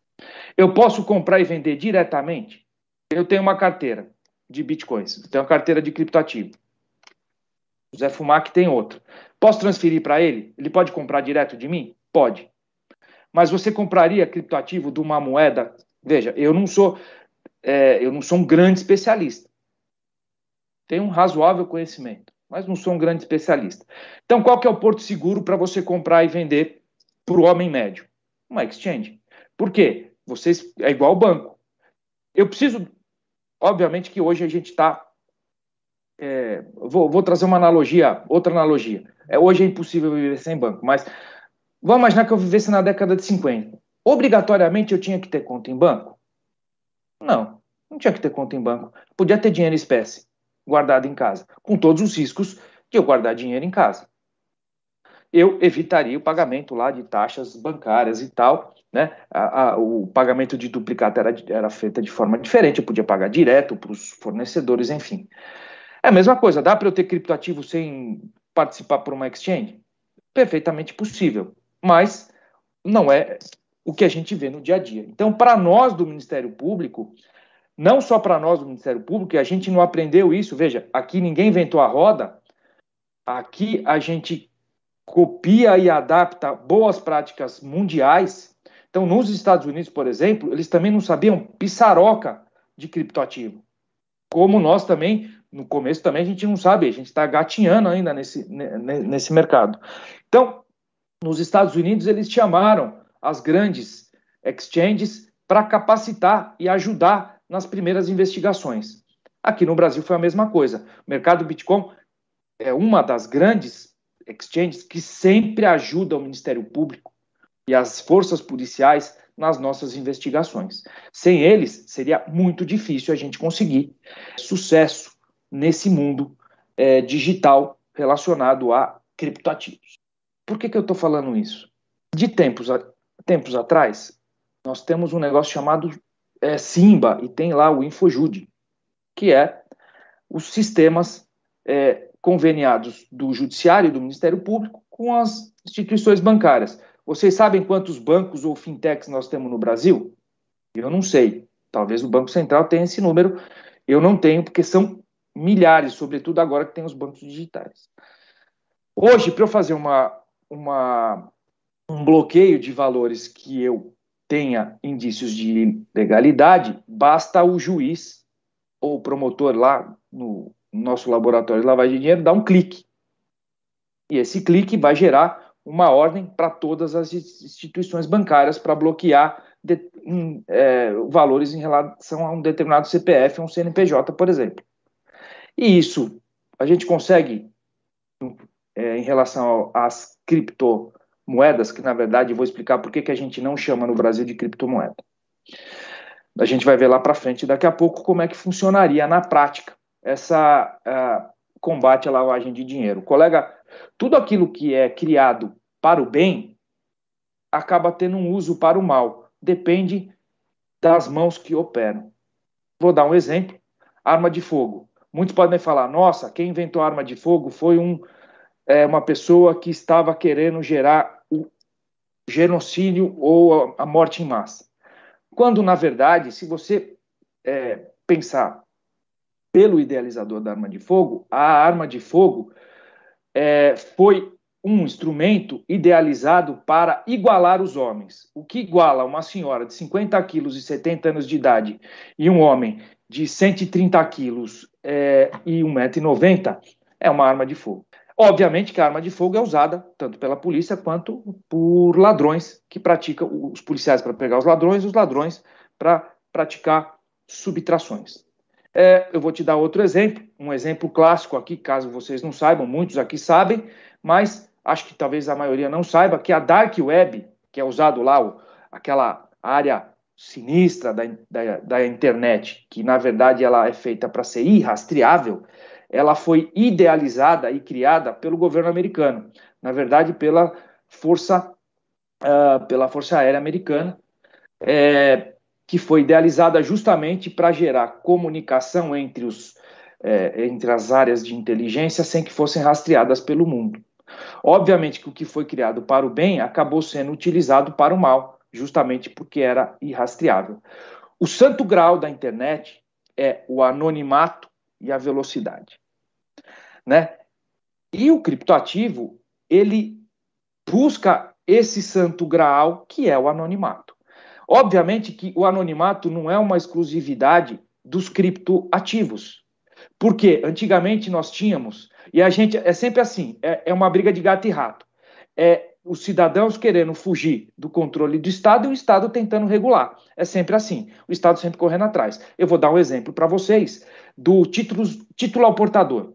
Eu posso comprar e vender diretamente? Eu tenho uma carteira de bitcoins, eu tenho uma carteira de criptoativo. O Zé Fumac tem outra. Posso transferir para ele? Ele pode comprar direto de mim? Pode. Mas você compraria criptoativo de uma moeda Veja, eu não sou, é, eu não sou um grande especialista. Tenho um razoável conhecimento, mas não sou um grande especialista. Então, qual que é o porto seguro para você comprar e vender para o homem médio? Uma exchange. Por quê? Vocês é igual ao banco. Eu preciso, obviamente, que hoje a gente está é, vou, vou, trazer uma analogia, outra analogia. É, hoje é impossível viver sem banco, mas vamos imaginar que eu vivesse na década de 50. Obrigatoriamente eu tinha que ter conta em banco? Não, não tinha que ter conta em banco. Podia ter dinheiro em espécie, guardado em casa, com todos os riscos de eu guardar dinheiro em casa. Eu evitaria o pagamento lá de taxas bancárias e tal, né? A, a, o pagamento de duplicata era, era feito de forma diferente, eu podia pagar direto para os fornecedores, enfim. É a mesma coisa, dá para eu ter criptoativo sem participar por uma exchange? Perfeitamente possível, mas não é o que a gente vê no dia a dia. Então, para nós do Ministério Público, não só para nós do Ministério Público, a gente não aprendeu isso, veja, aqui ninguém inventou a roda, aqui a gente copia e adapta boas práticas mundiais. Então, nos Estados Unidos, por exemplo, eles também não sabiam pissaroca de criptoativo. Como nós também, no começo também a gente não sabe, a gente está gatinhando ainda nesse, nesse mercado. Então, nos Estados Unidos, eles chamaram as grandes exchanges para capacitar e ajudar nas primeiras investigações. Aqui no Brasil foi a mesma coisa. O mercado Bitcoin é uma das grandes exchanges que sempre ajuda o Ministério Público e as forças policiais nas nossas investigações. Sem eles, seria muito difícil a gente conseguir sucesso nesse mundo é, digital relacionado a criptoativos. Por que, que eu estou falando isso? De tempos tempos atrás, nós temos um negócio chamado é, Simba e tem lá o Infojude, que é os sistemas é, conveniados do Judiciário e do Ministério Público com as instituições bancárias. Vocês sabem quantos bancos ou fintechs nós temos no Brasil? Eu não sei. Talvez o Banco Central tenha esse número. Eu não tenho, porque são milhares, sobretudo agora que tem os bancos digitais. Hoje, para eu fazer uma, uma um bloqueio de valores que eu tenha indícios de legalidade, basta o juiz ou o promotor lá no nosso laboratório de lavagem de dinheiro dar um clique. E esse clique vai gerar uma ordem para todas as instituições bancárias para bloquear de, em, é, valores em relação a um determinado CPF um CNPJ, por exemplo. E isso a gente consegue, é, em relação às cripto moedas, que na verdade vou explicar por que, a gente não chama no Brasil de criptomoeda. A gente vai ver lá para frente daqui a pouco como é que funcionaria na prática essa uh, combate à lavagem de dinheiro. Colega, tudo aquilo que é criado para o bem acaba tendo um uso para o mal. Depende das mãos que operam. Vou dar um exemplo: arma de fogo. Muitos podem falar, nossa, quem inventou a arma de fogo foi um, é, uma pessoa que estava querendo gerar genocídio ou a morte em massa. Quando, na verdade, se você é, pensar pelo idealizador da arma de fogo, a arma de fogo é, foi um instrumento idealizado para igualar os homens. O que iguala uma senhora de 50 quilos e 70 anos de idade e um homem de 130 quilos é, e 1,90m é uma arma de fogo. Obviamente que a arma de fogo é usada tanto pela polícia quanto por ladrões que praticam, os policiais para pegar os ladrões, os ladrões para praticar subtrações. É, eu vou te dar outro exemplo, um exemplo clássico aqui, caso vocês não saibam, muitos aqui sabem, mas acho que talvez a maioria não saiba, que a Dark Web, que é usado lá, o, aquela área sinistra da, da, da, internet, que na verdade ela é feita para ser irrastreável, ela foi idealizada e criada pelo governo americano, na verdade pela força uh, pela força aérea americana, é, que foi idealizada justamente para gerar comunicação entre os é, entre as áreas de inteligência sem que fossem rastreadas pelo mundo. Obviamente que o que foi criado para o bem acabou sendo utilizado para o mal, justamente porque era irrastreável. O santo grau da internet é o anonimato e a velocidade, né? E o criptoativo, ele busca esse santo grau que é o anonimato. Obviamente que o anonimato não é uma exclusividade dos criptoativos. Porque antigamente nós tínhamos, e a gente é sempre assim, é, é uma briga de gato e rato. É os cidadãos querendo fugir do controle do Estado e o Estado tentando regular. É sempre assim, o Estado sempre correndo atrás. Eu vou dar um exemplo para vocês do título, título ao portador.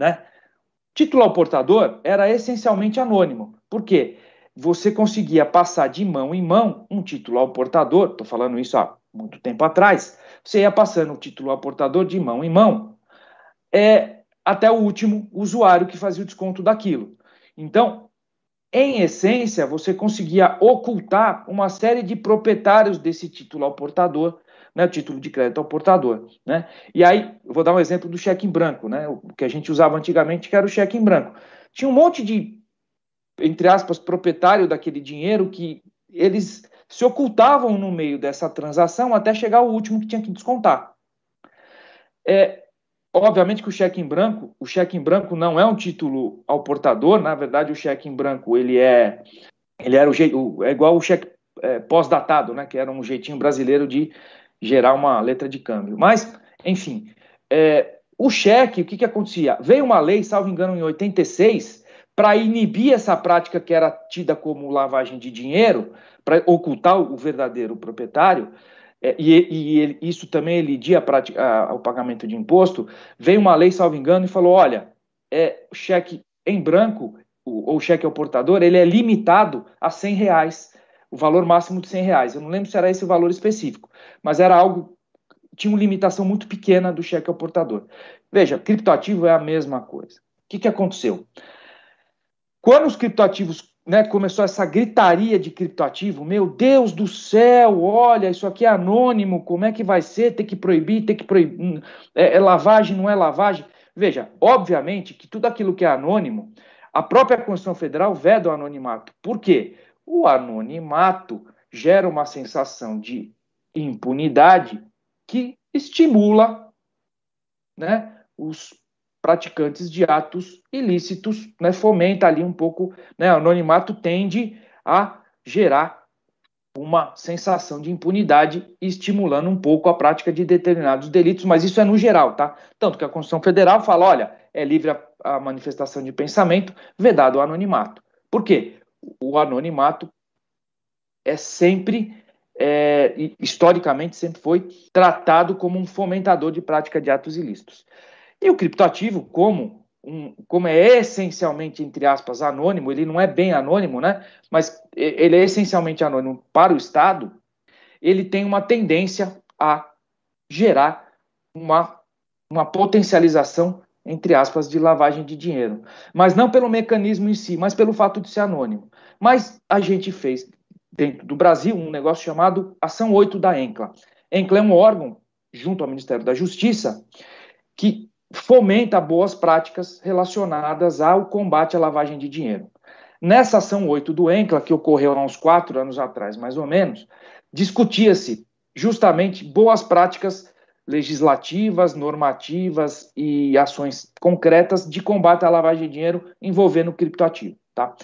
Né? Título ao portador era essencialmente anônimo. Por quê? Você conseguia passar de mão em mão um título ao portador, estou falando isso há muito tempo atrás, você ia passando o título ao portador de mão em mão, é, até o último usuário que fazia o desconto daquilo. Então, em essência, você conseguia ocultar uma série de proprietários desse título ao portador, né, o título de crédito ao portador. Né? E aí, eu vou dar um exemplo do cheque em branco, né, o que a gente usava antigamente, que era o cheque em branco. Tinha um monte de, entre aspas, proprietário daquele dinheiro que eles se ocultavam no meio dessa transação até chegar ao último que tinha que descontar. É, obviamente que o cheque em branco, o cheque em branco não é um título ao portador, na verdade o cheque em branco ele é ele era o jeito, é igual o cheque é, pós-datado, né, que era um jeitinho brasileiro de gerar uma letra de câmbio. Mas, enfim, é, o cheque, o que, que acontecia? Veio uma lei, salvo engano, em 86, para inibir essa prática que era tida como lavagem de dinheiro, para ocultar o verdadeiro proprietário, é, e, e ele, isso também elidia o pagamento de imposto, veio uma lei, salvo engano, e falou: olha, é, o cheque em branco, ou cheque ao portador, ele é limitado a 100 reais, o valor máximo de 100 reais. Eu não lembro se era esse o valor específico, mas era algo, tinha uma limitação muito pequena do cheque ao portador. Veja, criptoativo é a mesma coisa. O que, que aconteceu? Quando os criptoativos né, começou essa gritaria de criptoativo, meu Deus do céu, olha, isso aqui é anônimo, como é que vai ser? Tem que proibir, tem que proibir, hum, é, é lavagem, não é lavagem? Veja, obviamente que tudo aquilo que é anônimo, a própria Constituição Federal veda o anonimato. Por quê? O anonimato gera uma sensação de impunidade que estimula né, os praticantes de atos ilícitos, né, fomenta ali um pouco, né, o anonimato tende a gerar uma sensação de impunidade, estimulando um pouco a prática de determinados delitos, mas isso é no geral, tá? Tanto que a Constituição Federal fala, olha, é livre a, a manifestação de pensamento, vedado o anonimato. Por quê? O anonimato é sempre, é, historicamente, sempre foi tratado como um fomentador de prática de atos ilícitos. E o criptoativo, como, um, como é essencialmente, entre aspas, anônimo, ele não é bem anônimo, né? Mas ele é essencialmente anônimo para o Estado, ele tem uma tendência a gerar uma, uma potencialização, entre aspas, de lavagem de dinheiro. Mas não pelo mecanismo em si, mas pelo fato de ser anônimo. Mas a gente fez, dentro do Brasil, um negócio chamado Ação 8 da ENCLA. ENCLA é um órgão, junto ao Ministério da Justiça, que fomenta boas práticas relacionadas ao combate à lavagem de dinheiro. Nessa ação 8 do ENCLA, que ocorreu há uns quatro anos atrás, mais ou menos, discutia-se justamente boas práticas legislativas, normativas e ações concretas de combate à lavagem de dinheiro envolvendo criptoativo. Tá?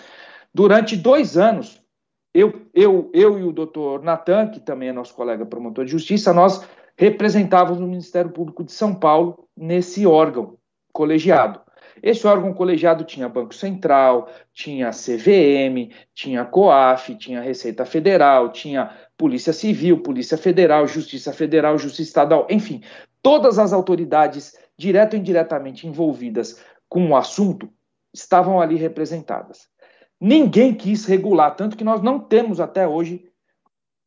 Durante dois anos, eu, eu, eu e o doutor Natan, que também é nosso colega promotor de justiça, nós representávamos o Ministério Público de São Paulo nesse órgão colegiado. Esse órgão colegiado tinha Banco Central, tinha CVM, tinha COAF, tinha Receita Federal, tinha Polícia Civil, Polícia Federal, Justiça Federal, Justiça Estadual, enfim, todas as autoridades, direto ou indiretamente envolvidas com o assunto, estavam ali representadas. Ninguém quis regular, tanto que nós não temos até hoje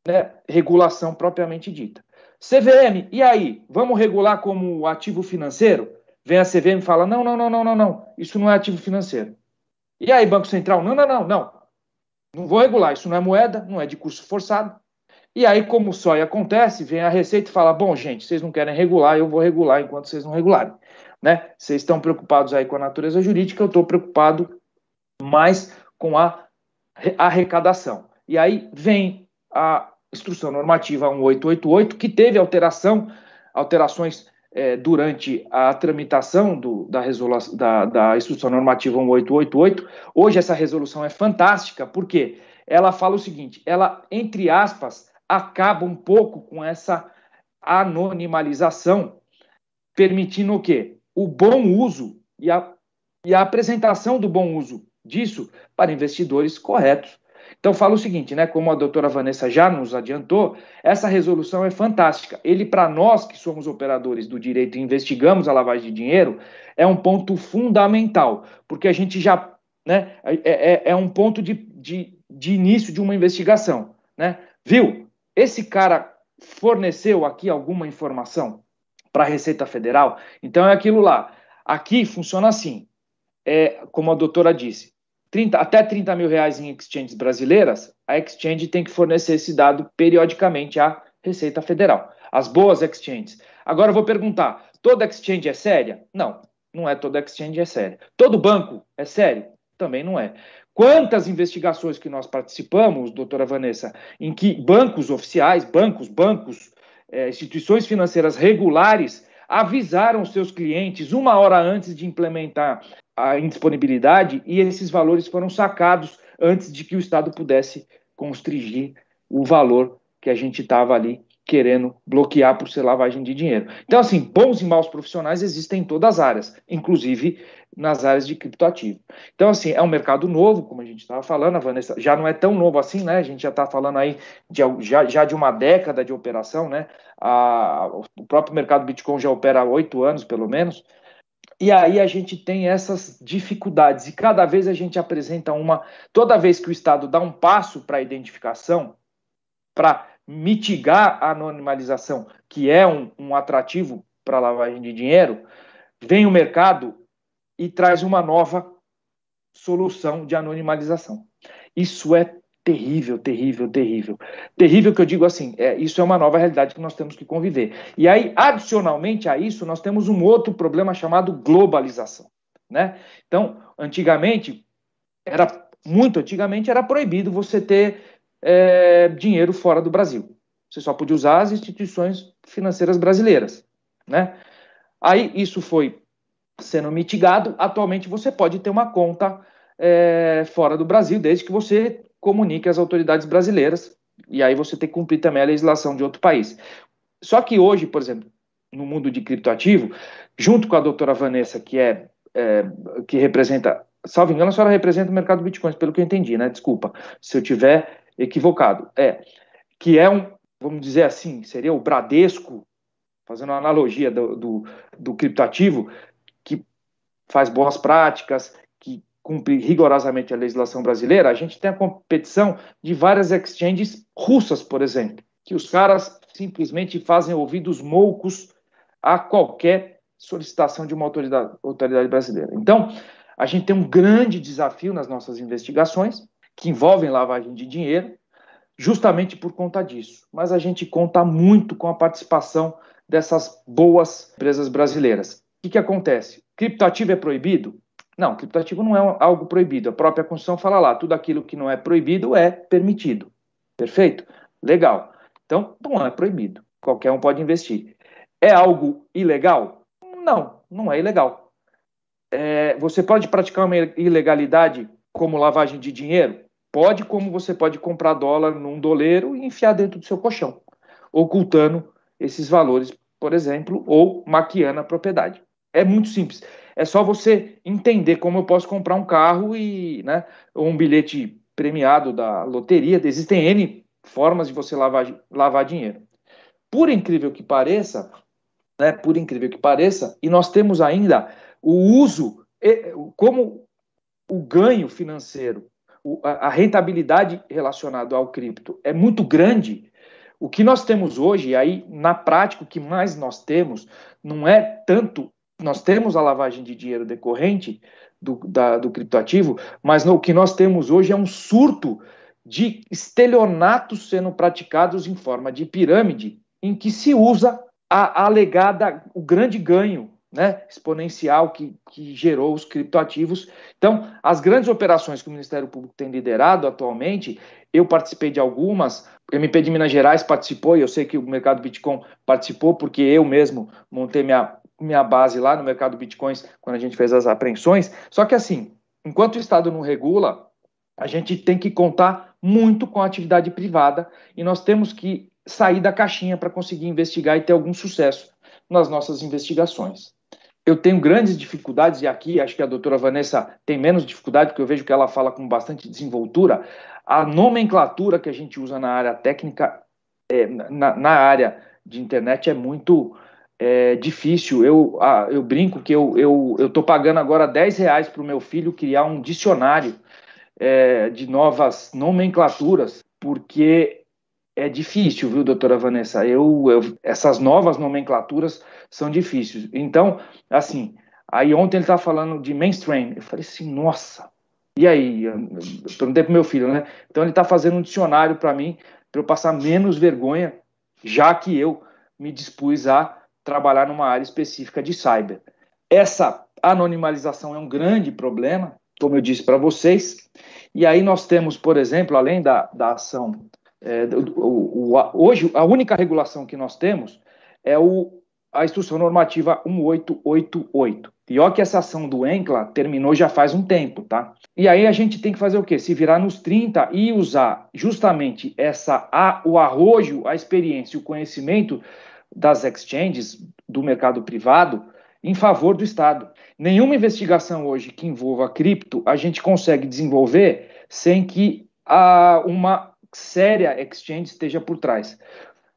né, regulação propriamente dita. CVM, e aí? Vamos regular como ativo financeiro? Vem a CVM e fala: não, não, não, não, não, não, isso não é ativo financeiro. E aí, Banco Central? Não, não, não, não. Não vou regular, isso não é moeda, não é de curso forçado. E aí, como só acontece, vem a Receita e fala: bom, gente, vocês não querem regular, eu vou regular enquanto vocês não regularem. Né? Vocês estão preocupados aí com a natureza jurídica, eu estou preocupado mais com a arrecadação. E aí vem a instrução normativa 1888, que teve alteração, alterações é, durante a tramitação do, da, da, da instrução normativa 1888. Hoje essa resolução é fantástica, porque ela fala o seguinte: ela, entre aspas, acaba um pouco com essa anonimalização, permitindo o quê? O bom uso e a, e a apresentação do bom uso disso para investidores corretos. Então fala o seguinte, né? Como a doutora Vanessa já nos adiantou, essa resolução é fantástica. Ele, para nós que somos operadores do direito e investigamos a lavagem de dinheiro, é um ponto fundamental, porque a gente já. Né, é, é, é um ponto de, de, de início de uma investigação. Né? Viu? Esse cara forneceu aqui alguma informação para a Receita Federal, então é aquilo lá. Aqui funciona assim, é, como a doutora disse, 30, até 30 mil reais em exchanges brasileiras, a exchange tem que fornecer esse dado periodicamente à Receita Federal. As boas exchanges. Agora eu vou perguntar: toda exchange é séria? Não, não é toda exchange é séria. Todo banco é sério? Também não é. Quantas investigações que nós participamos, doutora Vanessa, em que bancos oficiais, bancos, bancos, é, instituições financeiras regulares avisaram seus clientes uma hora antes de implementar a indisponibilidade e esses valores foram sacados antes de que o Estado pudesse constringir o valor que a gente estava ali querendo bloquear por ser lavagem de dinheiro. Então, assim, bons e maus profissionais existem em todas as áreas, inclusive nas áreas de criptoativo. Então, assim, é um mercado novo, como a gente estava falando, a Vanessa já não é tão novo assim, né? A gente já está falando aí de, já, já de uma década de operação, né? A, o próprio mercado Bitcoin já opera há oito anos, pelo menos. E aí a gente tem essas dificuldades e cada vez a gente apresenta uma. Toda vez que o Estado dá um passo para a identificação, para mitigar a anonimalização, que é um, um atrativo para lavagem de dinheiro, vem o mercado e traz uma nova solução de anonimalização. Isso é terrível, terrível, terrível. Terrível que eu digo assim, é, isso é uma nova realidade que nós temos que conviver. E aí, adicionalmente a isso, nós temos um outro problema chamado globalização. Né? Então, antigamente, era muito antigamente, era proibido você ter é, dinheiro fora do Brasil. Você só podia usar as instituições financeiras brasileiras. Né? Aí isso foi sendo mitigado. Atualmente você pode ter uma conta é, fora do Brasil, desde que você comunique às autoridades brasileiras, e aí você tem que cumprir também a legislação de outro país. Só que hoje, por exemplo, no mundo de criptoativo, junto com a doutora Vanessa, que é, é que representa, salvo engano, a senhora representa o mercado Bitcoin, pelo que eu entendi, né? Desculpa se eu tiver equivocado. É, que é um, vamos dizer assim, seria o Bradesco, fazendo uma analogia do, do, do criptoativo, que faz boas práticas, cumprir rigorosamente a legislação brasileira, a gente tem a competição de várias exchanges russas, por exemplo, que os caras simplesmente fazem ouvidos moucos a qualquer solicitação de uma autoridade, autoridade brasileira. Então, a gente tem um grande desafio nas nossas investigações, que envolvem lavagem de dinheiro, justamente por conta disso. Mas a gente conta muito com a participação dessas boas empresas brasileiras. O que, que acontece? Criptoativo é proibido? Não, criptativo não é algo proibido. A própria Constituição fala lá, tudo aquilo que não é proibido é permitido. Perfeito? Legal. Então, não é proibido. Qualquer um pode investir. É algo ilegal? Não, não é ilegal. É, você pode praticar uma ilegalidade como lavagem de dinheiro? Pode, como você pode comprar dólar num doleiro e enfiar dentro do seu colchão, ocultando esses valores, por exemplo, ou maquiando a propriedade. É muito simples. é só você entender como eu posso comprar um carro e, né, um bilhete premiado da loteria. Existem N formas de você lavar, lavar dinheiro. Por incrível que pareça, né, por incrível que pareça, e nós temos ainda o uso, como o ganho financeiro, a rentabilidade relacionada ao cripto é muito grande. O que nós temos hoje, aí na prática o que mais nós temos, não é tanto, nós temos a lavagem de dinheiro decorrente do, da, do criptoativo, mas no, o que nós temos hoje é um surto de estelionatos sendo praticados em forma de pirâmide, em que se usa a, a alegada, o grande ganho né, exponencial que, que gerou os criptoativos. Então, as grandes operações que o Ministério Público tem liderado atualmente, eu participei de algumas, o MP de Minas Gerais participou, e eu sei que o mercado Bitcoin participou, porque eu mesmo montei minha, minha base lá no mercado Bitcoins quando a gente fez as apreensões. Só que assim, enquanto o Estado não regula, a gente tem que contar muito com a atividade privada e nós temos que sair da caixinha para conseguir investigar e ter algum sucesso nas nossas investigações. Eu tenho grandes dificuldades, e aqui acho que a doutora Vanessa tem menos dificuldade, porque eu vejo que ela fala com bastante desenvoltura. A nomenclatura que a gente usa na área técnica, é, na, na, área de internet, é muito é, difícil. Eu, eu brinco que eu estou eu pagando agora 10 reais para o meu filho criar um dicionário é, de novas nomenclaturas, porque é difícil, viu, doutora Vanessa? Eu, eu, essas novas nomenclaturas são difíceis. Então, assim, aí ontem ele estava falando de mainstream. Eu falei assim, nossa. E aí? Eu perguntei para meu filho, né? Então ele está fazendo um dicionário para mim, para eu passar menos vergonha, já que eu me dispus a trabalhar numa área específica de cyber. Essa anonimalização é um grande problema, como eu disse para vocês. E aí nós temos, por exemplo, além da, da ação é, o, o, hoje, a única regulação que nós temos é o, a instrução normativa 1888. E ó que essa ação do ENCLA terminou já faz um tempo, tá? E aí a gente tem que fazer o quê? Se virar nos 30 e usar justamente essa a, o arrojo, a experiência, o conhecimento das exchanges do mercado privado em favor do Estado. Nenhuma investigação hoje que envolva cripto a gente consegue desenvolver sem que a, uma séria exchange esteja por trás.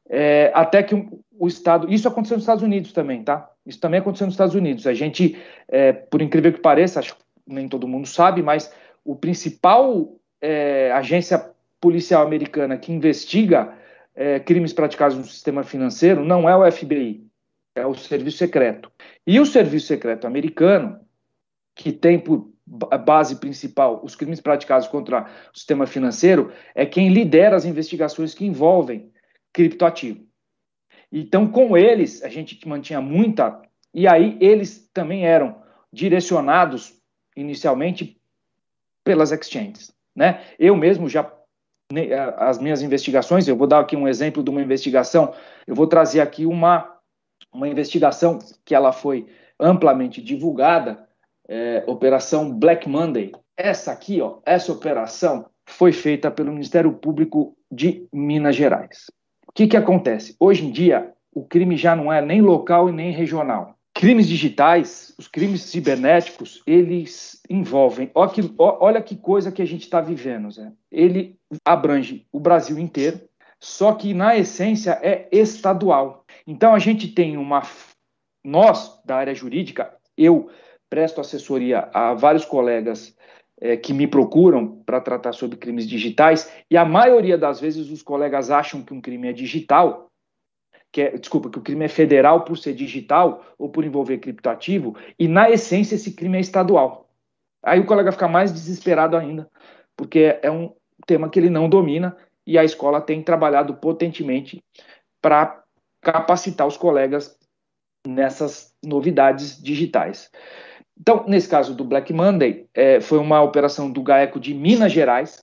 É, até que o, Estado. Isso aconteceu nos Estados Unidos também, tá? Isso também aconteceu nos Estados Unidos. A gente, é, por incrível que pareça, acho que nem todo mundo sabe, mas o principal é, agência policial americana que investiga é, crimes praticados no sistema financeiro não é o FBI, é o Serviço Secreto. E o Serviço Secreto americano, que tem por a base principal, os crimes praticados contra o sistema financeiro, é quem lidera as investigações que envolvem criptoativo. Então, com eles, a gente mantinha muita, e aí eles também eram direcionados inicialmente pelas exchanges. Né? Eu mesmo já, as minhas investigações, eu vou dar aqui um exemplo de uma investigação, eu vou trazer aqui uma, uma investigação que ela foi amplamente divulgada, é, Operação Black Monday. Essa aqui, ó, essa operação foi feita pelo Ministério Público de Minas Gerais. O que, que acontece? Hoje em dia, o crime já não é nem local e nem regional. Crimes digitais, os crimes cibernéticos, eles envolvem. Olha que, olha que coisa que a gente está vivendo, Zé. Ele abrange o Brasil inteiro, só que na essência é estadual. Então a gente tem uma. Nós, da área jurídica, eu presto assessoria a vários colegas é, que me procuram para tratar sobre crimes digitais, e a maioria das vezes os colegas acham que um crime é digital, que é, desculpa, que o crime é federal por ser digital ou por envolver criptoativo, e na essência esse crime é estadual. Aí o colega fica mais desesperado ainda, porque é um tema que ele não domina e a escola tem trabalhado potentemente para capacitar os colegas nessas novidades digitais. Então, nesse caso do Black Monday, é, foi uma operação do GAECO de Minas Gerais,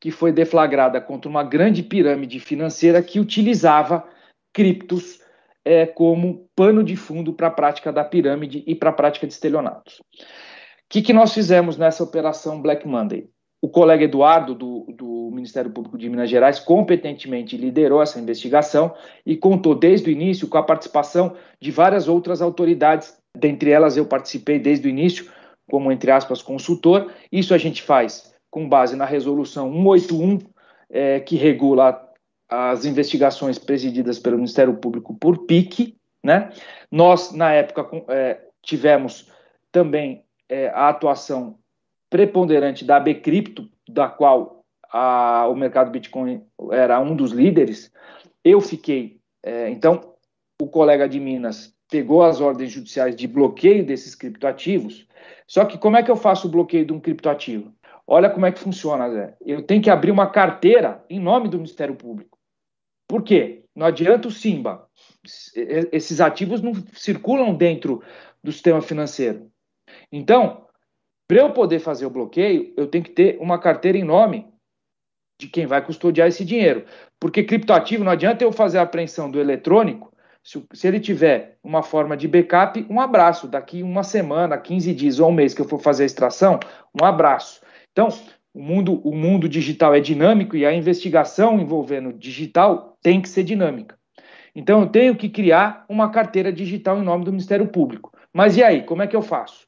que foi deflagrada contra uma grande pirâmide financeira que utilizava criptos é, como pano de fundo para a prática da pirâmide e para a prática de estelionatos. O que, que nós fizemos nessa operação Black Monday? O colega Eduardo, do, do Ministério Público de Minas Gerais, competentemente liderou essa investigação e contou desde o início com a participação de várias outras autoridades Dentre elas, eu participei desde o início como, entre aspas, consultor. Isso a gente faz com base na resolução 181, é, que regula as investigações presididas pelo Ministério Público por PIC. Né? Nós, na época, é, tivemos também é, a atuação preponderante da Bcrypto, da qual a, o mercado Bitcoin era um dos líderes. Eu fiquei, é, então, o colega de Minas pegou as ordens judiciais de bloqueio desses criptoativos. Só que como é que eu faço o bloqueio de um criptoativo? Olha como é que funciona, Zé. Eu tenho que abrir uma carteira em nome do Ministério Público. Por quê? Não adianta o Simba. Esses ativos não circulam dentro do sistema financeiro. Então, para eu poder fazer o bloqueio, eu tenho que ter uma carteira em nome de quem vai custodiar esse dinheiro. Porque criptoativo, não adianta eu fazer a apreensão do eletrônico se, se, ele tiver uma forma de backup, um abraço. Daqui uma semana, 15 dias ou um mês que eu for fazer a extração, um abraço. Então, o mundo, o mundo digital é dinâmico e a investigação envolvendo digital tem que ser dinâmica. Então, eu tenho que criar uma carteira digital em nome do Ministério Público. Mas e aí, como é que eu faço?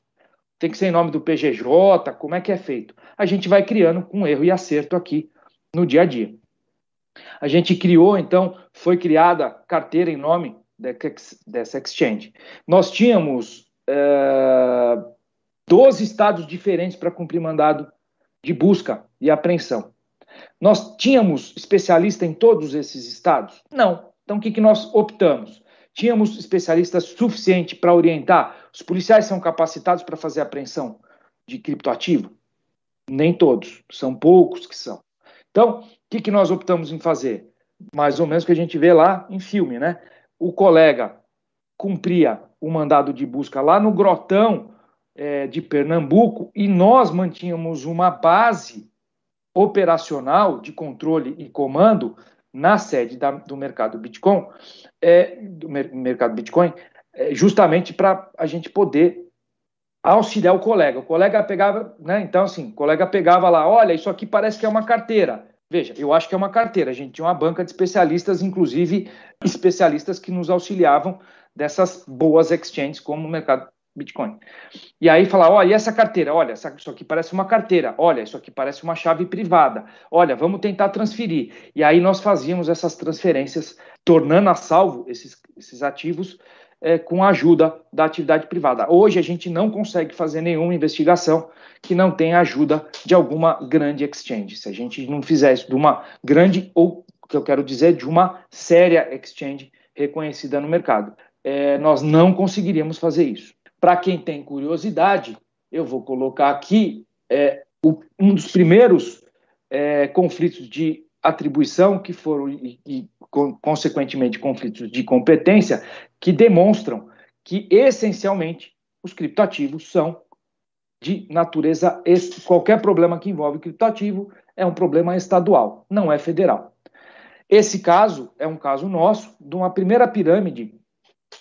Tem que ser em nome do PGJ? Como é que é feito? A gente vai criando com erro e acerto aqui no dia a dia. A gente criou, então, foi criada carteira em nome dessa exchange. Nós tínhamos é, 12 estados diferentes para cumprir mandado de busca e apreensão. Nós tínhamos especialista em todos esses estados? Não. Então, o que, que nós optamos? Tínhamos especialistas suficiente para orientar? Os policiais são capacitados para fazer apreensão de criptoativo? Nem todos, são poucos que são. Então, o que, que nós optamos em fazer? Mais ou menos o que a gente vê lá em filme, né? O colega cumpria o mandado de busca lá no Grotão é, de Pernambuco e nós mantínhamos uma base operacional de controle e comando na sede da, do mercado Bitcoin, é, do mer mercado Bitcoin, é, justamente para a gente poder auxiliar o colega. O colega pegava, né? Então, assim, o colega pegava lá, olha, isso aqui parece que é uma carteira. Veja, eu acho que é uma carteira. A gente tinha uma banca de especialistas, inclusive especialistas que nos auxiliavam dessas boas exchanges como o mercado Bitcoin. E aí falar, olha, essa carteira? Olha, isso aqui parece uma carteira. Olha, isso aqui parece uma chave privada. Olha, vamos tentar transferir. E aí nós fazíamos essas transferências, tornando a salvo esses, esses ativos é, com a ajuda da atividade privada. Hoje a gente não consegue fazer nenhuma investigação que não tenha ajuda de alguma grande exchange. Se a gente não fizer isso de uma grande, ou que eu quero dizer, de uma séria exchange reconhecida no mercado, é, nós não conseguiríamos fazer isso. Para quem tem curiosidade, eu vou colocar aqui é, o, um dos primeiros é, conflitos de atribuição que foram e, e consequentemente conflitos de competência que demonstram que essencialmente os criptoativos são de natureza qualquer problema que envolve criptoativo é um problema estadual, não é federal. Esse caso é um caso nosso de uma primeira pirâmide.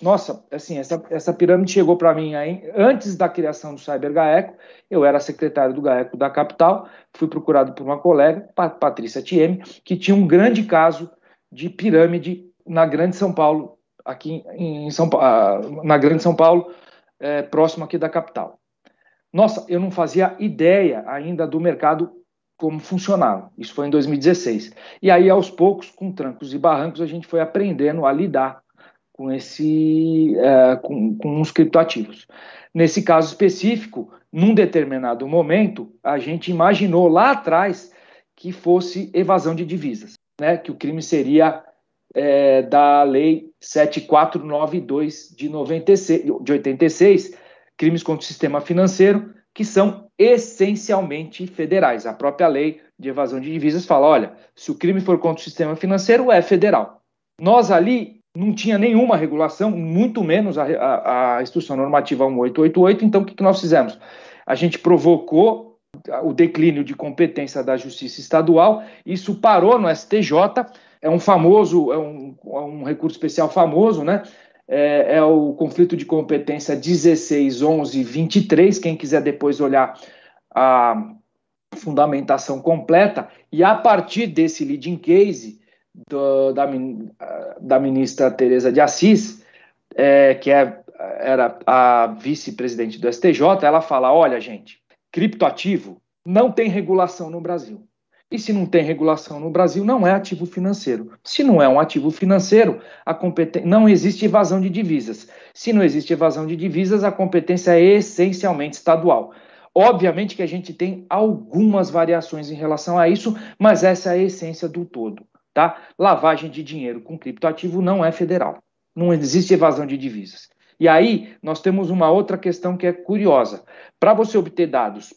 Nossa, assim, essa, essa pirâmide chegou para mim aí, antes da criação do Cyber GAECO. Eu era secretário do GAECO da capital, fui procurado por uma colega, Patrícia Thieme, que tinha um grande caso de pirâmide na Grande São Paulo, aqui em São na Grande São Paulo, é, próximo aqui da capital. Nossa, eu não fazia ideia ainda do mercado como funcionava. Isso foi em 2016. E aí, aos poucos, com trancos e barrancos, a gente foi aprendendo a lidar com esse é, com, com os criptoativos. Nesse caso específico, num determinado momento, a gente imaginou lá atrás que fosse evasão de divisas né, que o crime seria é, da Lei 7492 de, 96, de 86, crimes contra o sistema financeiro, que são essencialmente federais. A própria lei de evasão de divisas fala: olha, se o crime for contra o sistema financeiro, é federal. Nós ali não tinha nenhuma regulação, muito menos a, a, a instrução normativa 1888, então o que, que nós fizemos? A gente provocou o declínio de competência da Justiça Estadual. Isso parou no STJ, é um famoso, é um, é um recurso especial famoso, né? É, é, o conflito de competência 16, 11, 23. Quem quiser depois olhar a fundamentação completa, e a partir desse leading case do, da, da ministra Tereza de Assis, é, que é era a vice-presidente do STJ, ela fala: olha, gente, criptoativo não tem regulação no Brasil. E se não tem regulação no Brasil, não é ativo financeiro. Se não é um ativo financeiro, a competen... não existe evasão de divisas. Se não existe evasão de divisas, a competência é essencialmente estadual. Obviamente que a gente tem algumas variações em relação a isso, mas essa é a essência do todo. Tá? Lavagem de dinheiro com criptoativo não é federal. Não existe evasão de divisas. E aí, nós temos uma outra questão que é curiosa. Para você obter dados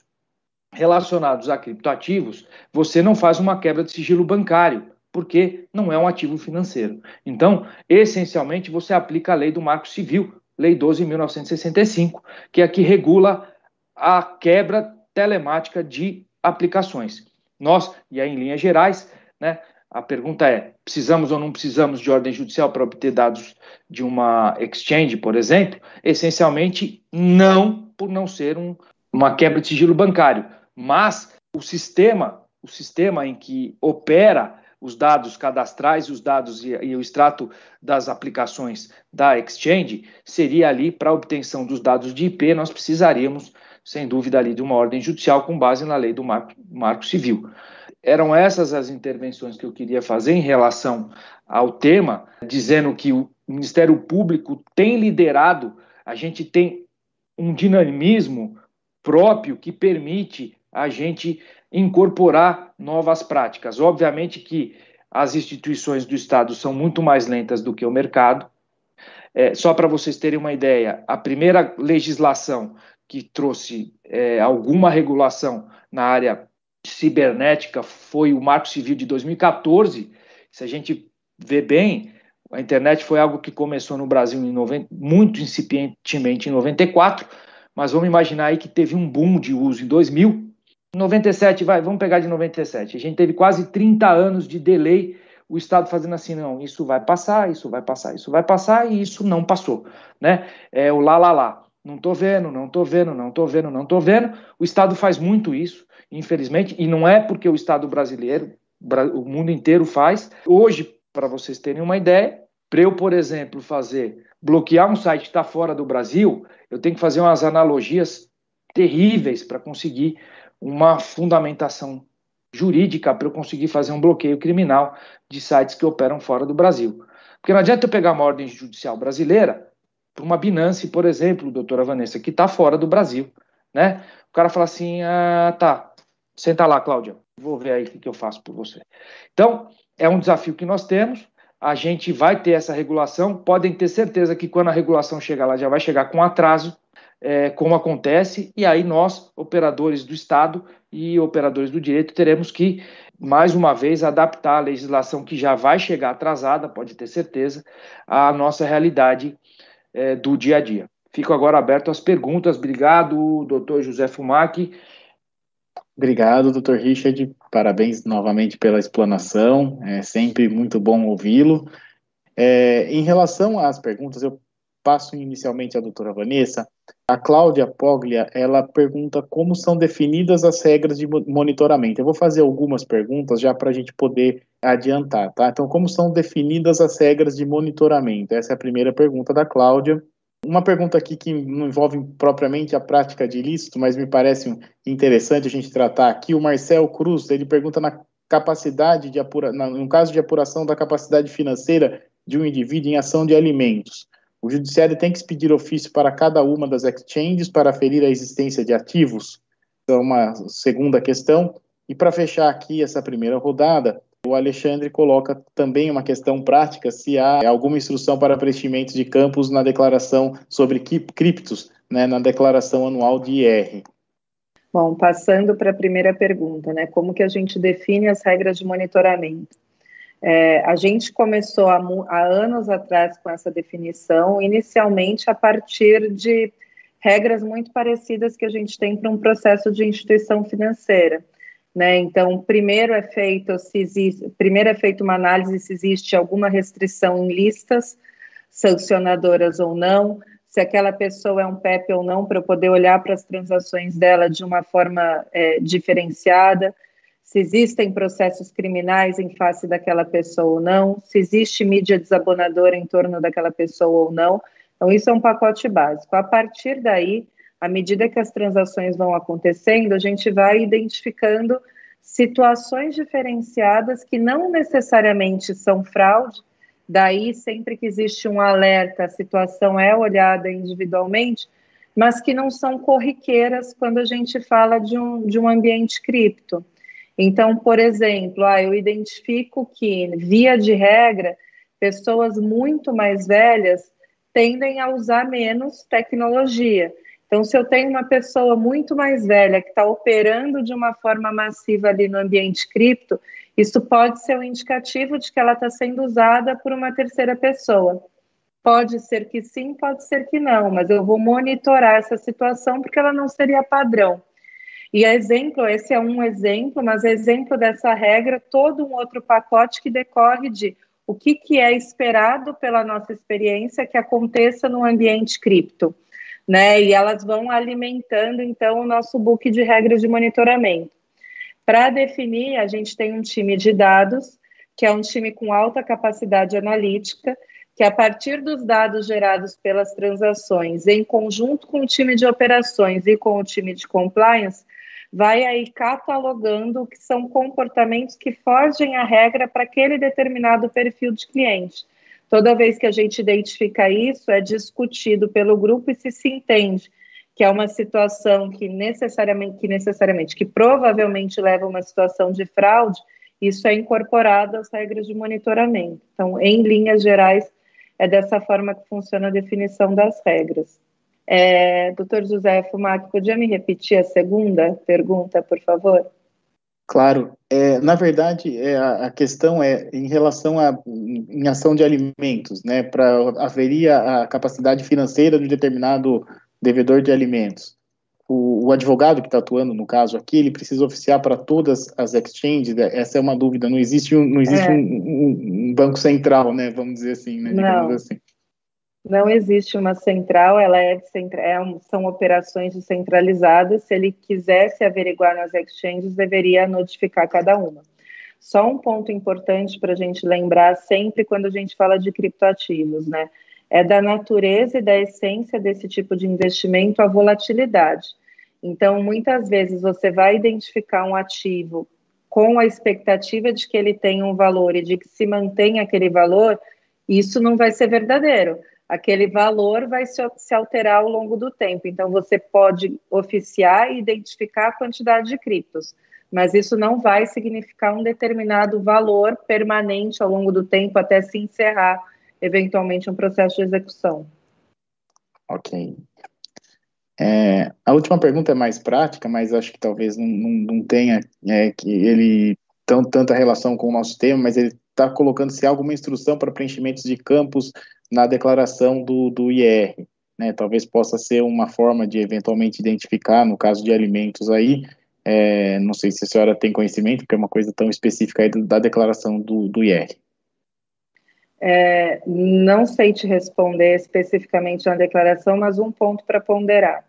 relacionados a criptoativos, você não faz uma quebra de sigilo bancário, porque não é um ativo financeiro. Então, essencialmente, você aplica a lei do Marco Civil, Lei 12.1965, que é a que regula a quebra telemática de aplicações. Nós, e aí em linhas gerais, né, a pergunta é: precisamos ou não precisamos de ordem judicial para obter dados de uma exchange, por exemplo? Essencialmente, não, por não ser um, uma quebra de sigilo bancário. Mas o sistema, o sistema em que opera os dados cadastrais, os dados e, e o extrato das aplicações da exchange seria ali para obtenção dos dados de IP, nós precisaríamos, sem dúvida, ali de uma ordem judicial com base na lei do Marco, Marco Civil. Eram essas as intervenções que eu queria fazer em relação ao tema, dizendo que o Ministério Público tem liderado, a gente tem um dinamismo próprio que permite a gente incorporar novas práticas. Obviamente que as instituições do Estado são muito mais lentas do que o mercado. É, só para vocês terem uma ideia, a primeira legislação que trouxe é, alguma regulação na área cibernética foi o Marco Civil de 2014. Se a gente vê bem, a internet foi algo que começou no Brasil em 90, muito incipientemente em 94, mas vamos imaginar aí que teve um boom de uso em 2000 97, vai, vamos pegar de 97. A gente teve quase 30 anos de delay, o Estado fazendo assim, não, isso vai passar, isso vai passar, isso vai passar, e isso não passou, né? É o lá, lá, lá. Não tô vendo, não tô vendo, não tô vendo, não tô vendo. O Estado faz muito isso, infelizmente, e não é porque o Estado brasileiro, o mundo inteiro faz. Hoje, para vocês terem uma ideia, para eu, por exemplo, fazer, bloquear um site que está fora do Brasil, eu tenho que fazer umas analogias terríveis para conseguir uma fundamentação jurídica para eu conseguir fazer um bloqueio criminal de sites que operam fora do Brasil. Porque não adianta eu pegar uma ordem judicial brasileira para uma Binance, por exemplo, doutora Vanessa, que está fora do Brasil. Né? O cara fala assim: ah, tá, senta lá, Cláudia, vou ver aí o que eu faço por você. Então, é um desafio que nós temos. A gente vai ter essa regulação. Podem ter certeza que quando a regulação chegar lá, já vai chegar com atraso é, como acontece, e aí nós, operadores do Estado e operadores do direito, teremos que, mais uma vez, adaptar a legislação que já vai chegar atrasada, pode ter certeza, à nossa realidade é, do dia a dia. Fico agora aberto às perguntas. Obrigado, doutor José Fumac. Obrigado, doutor Richard. Parabéns novamente pela explanação. É sempre muito bom ouvi-lo. É, em relação às perguntas, eu passo inicialmente à doutora Vanessa. A Cláudia Poglia, ela pergunta como são definidas as regras de monitoramento. Eu vou fazer algumas perguntas já para a gente poder adiantar, tá? Então, como são definidas as regras de monitoramento? Essa é a primeira pergunta da Cláudia. Uma pergunta aqui que não envolve propriamente a prática de ilícito, mas me parece interessante a gente tratar aqui. O Marcel Cruz, ele pergunta na capacidade de apura, no caso de apuração da capacidade financeira de um indivíduo em ação de alimentos. O judiciário tem que expedir ofício para cada uma das exchanges para aferir a existência de ativos? Então, uma segunda questão. E para fechar aqui essa primeira rodada, o Alexandre coloca também uma questão prática se há alguma instrução para preenchimento de campos na declaração sobre criptos, né, na declaração anual de IR. Bom, passando para a primeira pergunta, né, como que a gente define as regras de monitoramento? É, a gente começou há, há, anos atrás com essa definição, inicialmente a partir de regras muito parecidas que a gente tem para um processo de instituição financeira. Né? Então, primeiro é feito se existe, primeiro é feita uma análise se existe alguma restrição em listas sancionadoras ou não, se aquela pessoa é um PEP ou não, para eu poder olhar para as transações dela de uma forma é, diferenciada se existem processos criminais em face daquela pessoa ou não, se existe mídia desabonadora em torno daquela pessoa ou não. Então, isso é um pacote básico. A partir daí, à medida que as transações vão acontecendo, a gente vai identificando situações diferenciadas que não necessariamente são fraude, daí, sempre que existe um alerta, a situação é olhada individualmente, mas que não são corriqueiras quando a gente fala de um, de um ambiente cripto. Então, por exemplo, ah, eu identifico que, via de regra, pessoas muito mais velhas tendem a usar menos tecnologia. Então, se eu tenho uma pessoa muito mais velha que está operando de uma forma massiva ali no ambiente cripto, isso pode ser um indicativo de que ela está sendo usada por uma terceira pessoa. Pode ser que sim, pode ser que não, mas eu vou monitorar essa situação porque ela não seria padrão. E exemplo, esse é um exemplo, mas exemplo dessa regra, todo um outro pacote que decorre de o que, que é esperado pela nossa experiência que aconteça no ambiente cripto, né? E elas vão alimentando, então, o nosso book de regras de monitoramento. Para definir, a gente tem um time de dados, que é um time com alta capacidade analítica, que a partir dos dados gerados pelas transações, em conjunto com o time de operações e com o time de compliance, vai aí catalogando o que são comportamentos que fogem à regra para aquele determinado perfil de cliente. Toda vez que a gente identifica isso, é discutido pelo grupo e se se entende que é uma situação que necessariamente, que necessariamente, que provavelmente leva a uma situação de fraude, isso é incorporado às regras de monitoramento. Então, em linhas gerais, é dessa forma que funciona a definição das regras. É, doutor José Fumac, podia me repetir a segunda pergunta, por favor? Claro. É, na verdade, é, a, a, questão é em relação à em ação de alimentos, né? Para haveria a capacidade financeira de um determinado devedor de alimentos. O, o advogado que está atuando no caso aqui, ele precisa oficiar para todas as exchanges. Né? Essa é uma dúvida. Não existe um, não existe é. um, um, um, banco central, né? Vamos dizer assim, né? Digamos não. assim. Não existe uma central, ela é, é são operações descentralizadas. Se ele quisesse averiguar nas exchanges, deveria notificar cada uma. Só um ponto importante para a gente lembrar sempre quando a gente fala de criptoativos, né? É da natureza e da essência desse tipo de investimento a volatilidade. Então, muitas vezes você vai identificar um ativo com a expectativa de que ele tenha um valor e de que se mantenha aquele valor, isso não vai ser verdadeiro aquele valor vai se, alterar ao longo do tempo. Então, você pode oficiar e identificar a quantidade de criptos, mas isso não vai significar um determinado valor permanente ao longo do tempo até se encerrar, eventualmente, um processo de execução. Ok. É, a última pergunta é mais prática, mas acho que talvez não, não, não tenha é, que ele tão, tanta relação com o nosso tema, mas ele está colocando se há alguma instrução para preenchimentos de campos na declaração do, do IR. Né? Talvez possa ser uma forma de eventualmente identificar, no caso de alimentos aí, é, não sei se a senhora tem conhecimento, porque é uma coisa tão específica aí da declaração do, do IR. É, não sei te responder especificamente na declaração, mas um ponto para ponderar.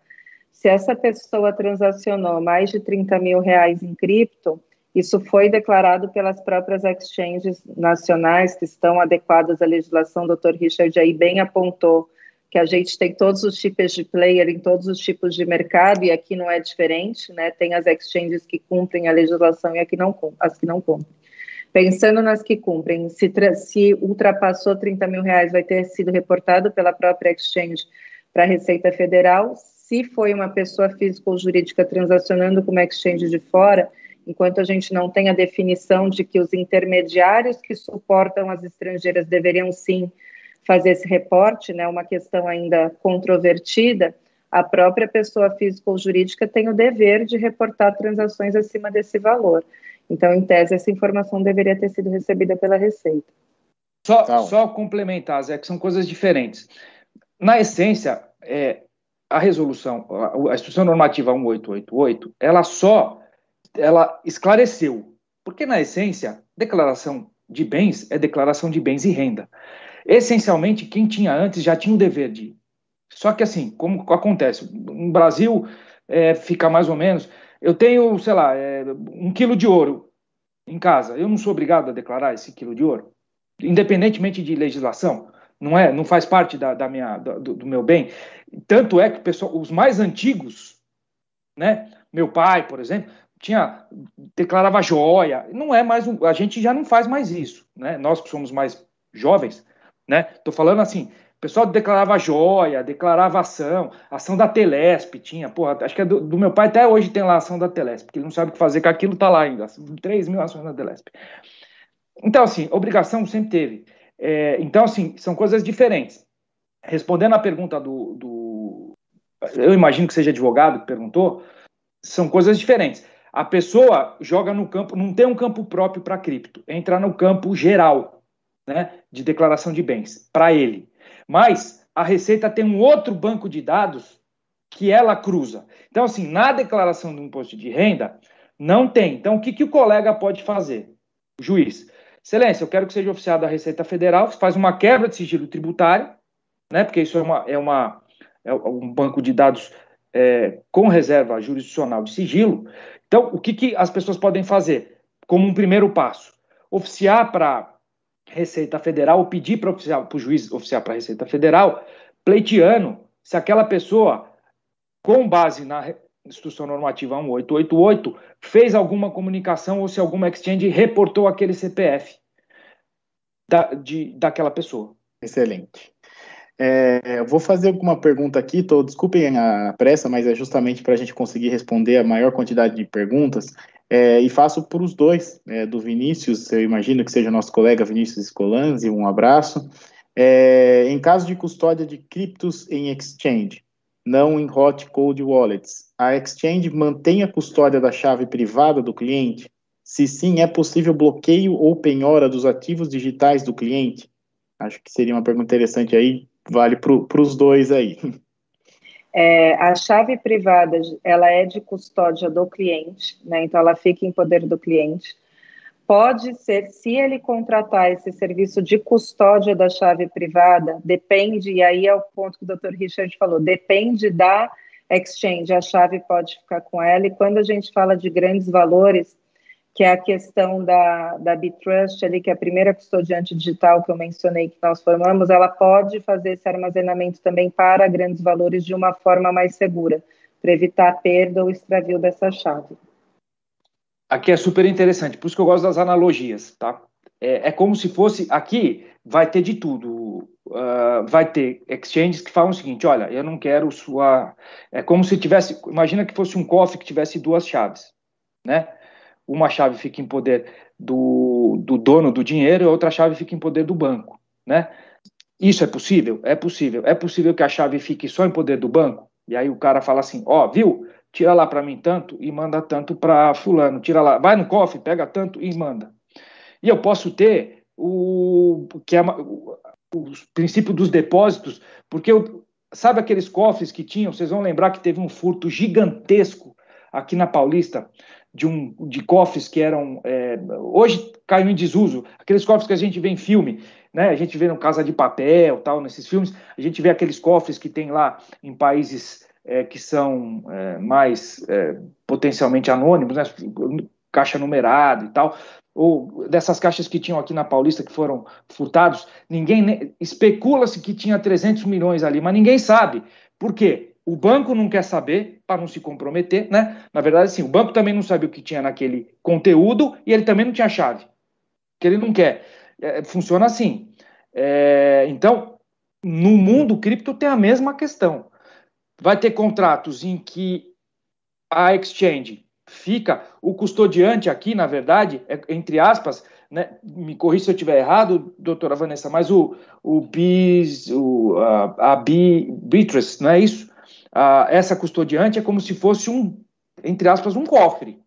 Se essa pessoa transacionou mais de 30 mil reais em cripto, isso foi declarado pelas próprias exchanges nacionais que estão adequadas à legislação. O Dr. Richard aí bem apontou que a gente tem todos os tipos de player em todos os tipos de mercado e aqui não é diferente, né? Tem as exchanges que cumprem a legislação e aqui não, as que não cumprem. Pensando nas que cumprem, se, se ultrapassou 30 mil reais, vai ter sido reportado pela própria exchange para a Receita Federal. Se foi uma pessoa física ou jurídica transacionando com uma exchange de fora, enquanto a gente não tem a definição de que os intermediários que suportam as estrangeiras deveriam sim fazer esse reporte, né, uma questão ainda controvertida, a própria pessoa física ou jurídica tem o dever de reportar transações acima desse valor. Então, em tese, essa informação deveria ter sido recebida pela Receita. Só, tá. só complementar, Zé, que são coisas diferentes. Na essência, é, a resolução, a, a instrução normativa 1888, ela só ela esclareceu. Porque, na essência, declaração de bens é declaração de bens e renda. Essencialmente, quem tinha antes já tinha o dever de. Só que, assim, como acontece? No Brasil, é, fica mais ou menos. Eu tenho, sei lá, é, um quilo de ouro em casa. Eu não sou obrigado a declarar esse quilo de ouro, independentemente de legislação. Não é, não faz parte da, da minha, do, do, meu bem. Tanto é que pessoal, os mais antigos, né? Meu pai, por exemplo, tinha declarava joia. Não é mais um, a gente já não faz mais isso, né? Nós que somos mais jovens, né? Tô falando assim, o pessoal declarava joia, declarava ação, ação da Telesp tinha, porra, acho que é do, do, meu pai até hoje tem lá ação da Telesp, porque ele não sabe o que fazer, que aquilo tá lá ainda, 3 mil ações da Telesp. Então, assim, obrigação sempre teve. É, então, assim, são coisas diferentes. Respondendo à pergunta do, do. Eu imagino que seja advogado que perguntou, são coisas diferentes. A pessoa joga no campo, não tem um campo próprio para cripto, entra no campo geral, né, de declaração de bens, para ele. Mas a Receita tem um outro banco de dados que ela cruza. Então, assim, na declaração do imposto de renda, não tem. Então, o que, que o colega pode fazer? O juiz. Excelência, eu quero que seja oficiado da Receita Federal, faz uma quebra de sigilo tributário, né, porque isso é, uma, é, uma, é um banco de dados é, com reserva jurisdicional de sigilo, então, o que, que as pessoas podem fazer como um primeiro passo? Oficiar para Receita Federal, ou pedir para o juiz oficiar para a Receita Federal, pleiteando se aquela pessoa, com base na Instrução Normativa 1888, fez alguma comunicação ou se alguma exchange reportou aquele CPF da, de, daquela pessoa. Excelente. É, eu vou fazer alguma pergunta aqui, tô, desculpem a pressa, mas é justamente para a gente conseguir responder a maior quantidade de perguntas, é, e faço para os dois, é, do Vinícius, eu imagino que seja nosso colega Vinícius Escolanzi, um abraço. É, em caso de custódia de criptos em exchange, não em hot cold wallets, a exchange mantém a custódia da chave privada do cliente? Se sim, é possível bloqueio ou penhora dos ativos digitais do cliente? Acho que seria uma pergunta interessante aí, vale para os dois aí. É, a chave privada, ela é de custódia do cliente, né? Então ela fica em poder do cliente. Pode ser, se ele contratar esse serviço de custódia da chave privada, depende, e aí é o ponto que o Dr. Richard falou, depende da exchange, a chave pode ficar com ela, e quando a gente fala de grandes valores, que é a questão da, da Bitrust ali, que é a primeira custodiante digital que eu mencionei que nós formamos, ela pode fazer esse armazenamento também para grandes valores de uma forma mais segura, para evitar a perda ou extravio dessa chave. Aqui é super interessante, por isso que eu gosto das analogias, tá? É, é como se fosse, aqui vai ter de tudo, uh, vai ter exchanges que falam o seguinte, olha, eu não quero sua... É como se tivesse, imagina que fosse um cofre que tivesse duas chaves, né? Uma chave fica em poder do, do dono do dinheiro e outra chave fica em poder do banco, né? Isso é possível? É possível. É possível que a chave fique só em poder do banco? E aí o cara fala assim, ó, oh, viu? Tira lá para mim tanto e manda tanto para fulano. Tira lá, vai no cofre, pega tanto e manda. E eu posso ter o que é o, o princípio dos depósitos, porque eu, sabe aqueles cofres que tinham? Vocês vão lembrar que teve um furto gigantesco aqui na Paulista de, um, de cofres que eram. É, hoje caiu em desuso, aqueles cofres que a gente vê em filme, né? A gente vê no Casa de Papel, tal, nesses filmes, a gente vê aqueles cofres que tem lá em países é, que são é, mais é, potencialmente anônimos, né? caixa numerada e tal, ou dessas caixas que tinham aqui na Paulista que foram furtados, ninguém especula-se que tinha 300 milhões ali, mas ninguém sabe. Por quê? O banco não quer saber para não se comprometer, né? Na verdade, sim, o banco também não sabia o que tinha naquele conteúdo e ele também não tinha chave, que ele não quer. É, funciona assim. É, então, no mundo cripto tem a mesma questão. Vai ter contratos em que a exchange fica o custodiante aqui, na verdade, é, entre aspas, né, me corrija se eu estiver errado, doutora Vanessa, mas o, o BIS, o, a, a não é isso? Ah, essa custodiante é como se fosse um, entre aspas, um cofre.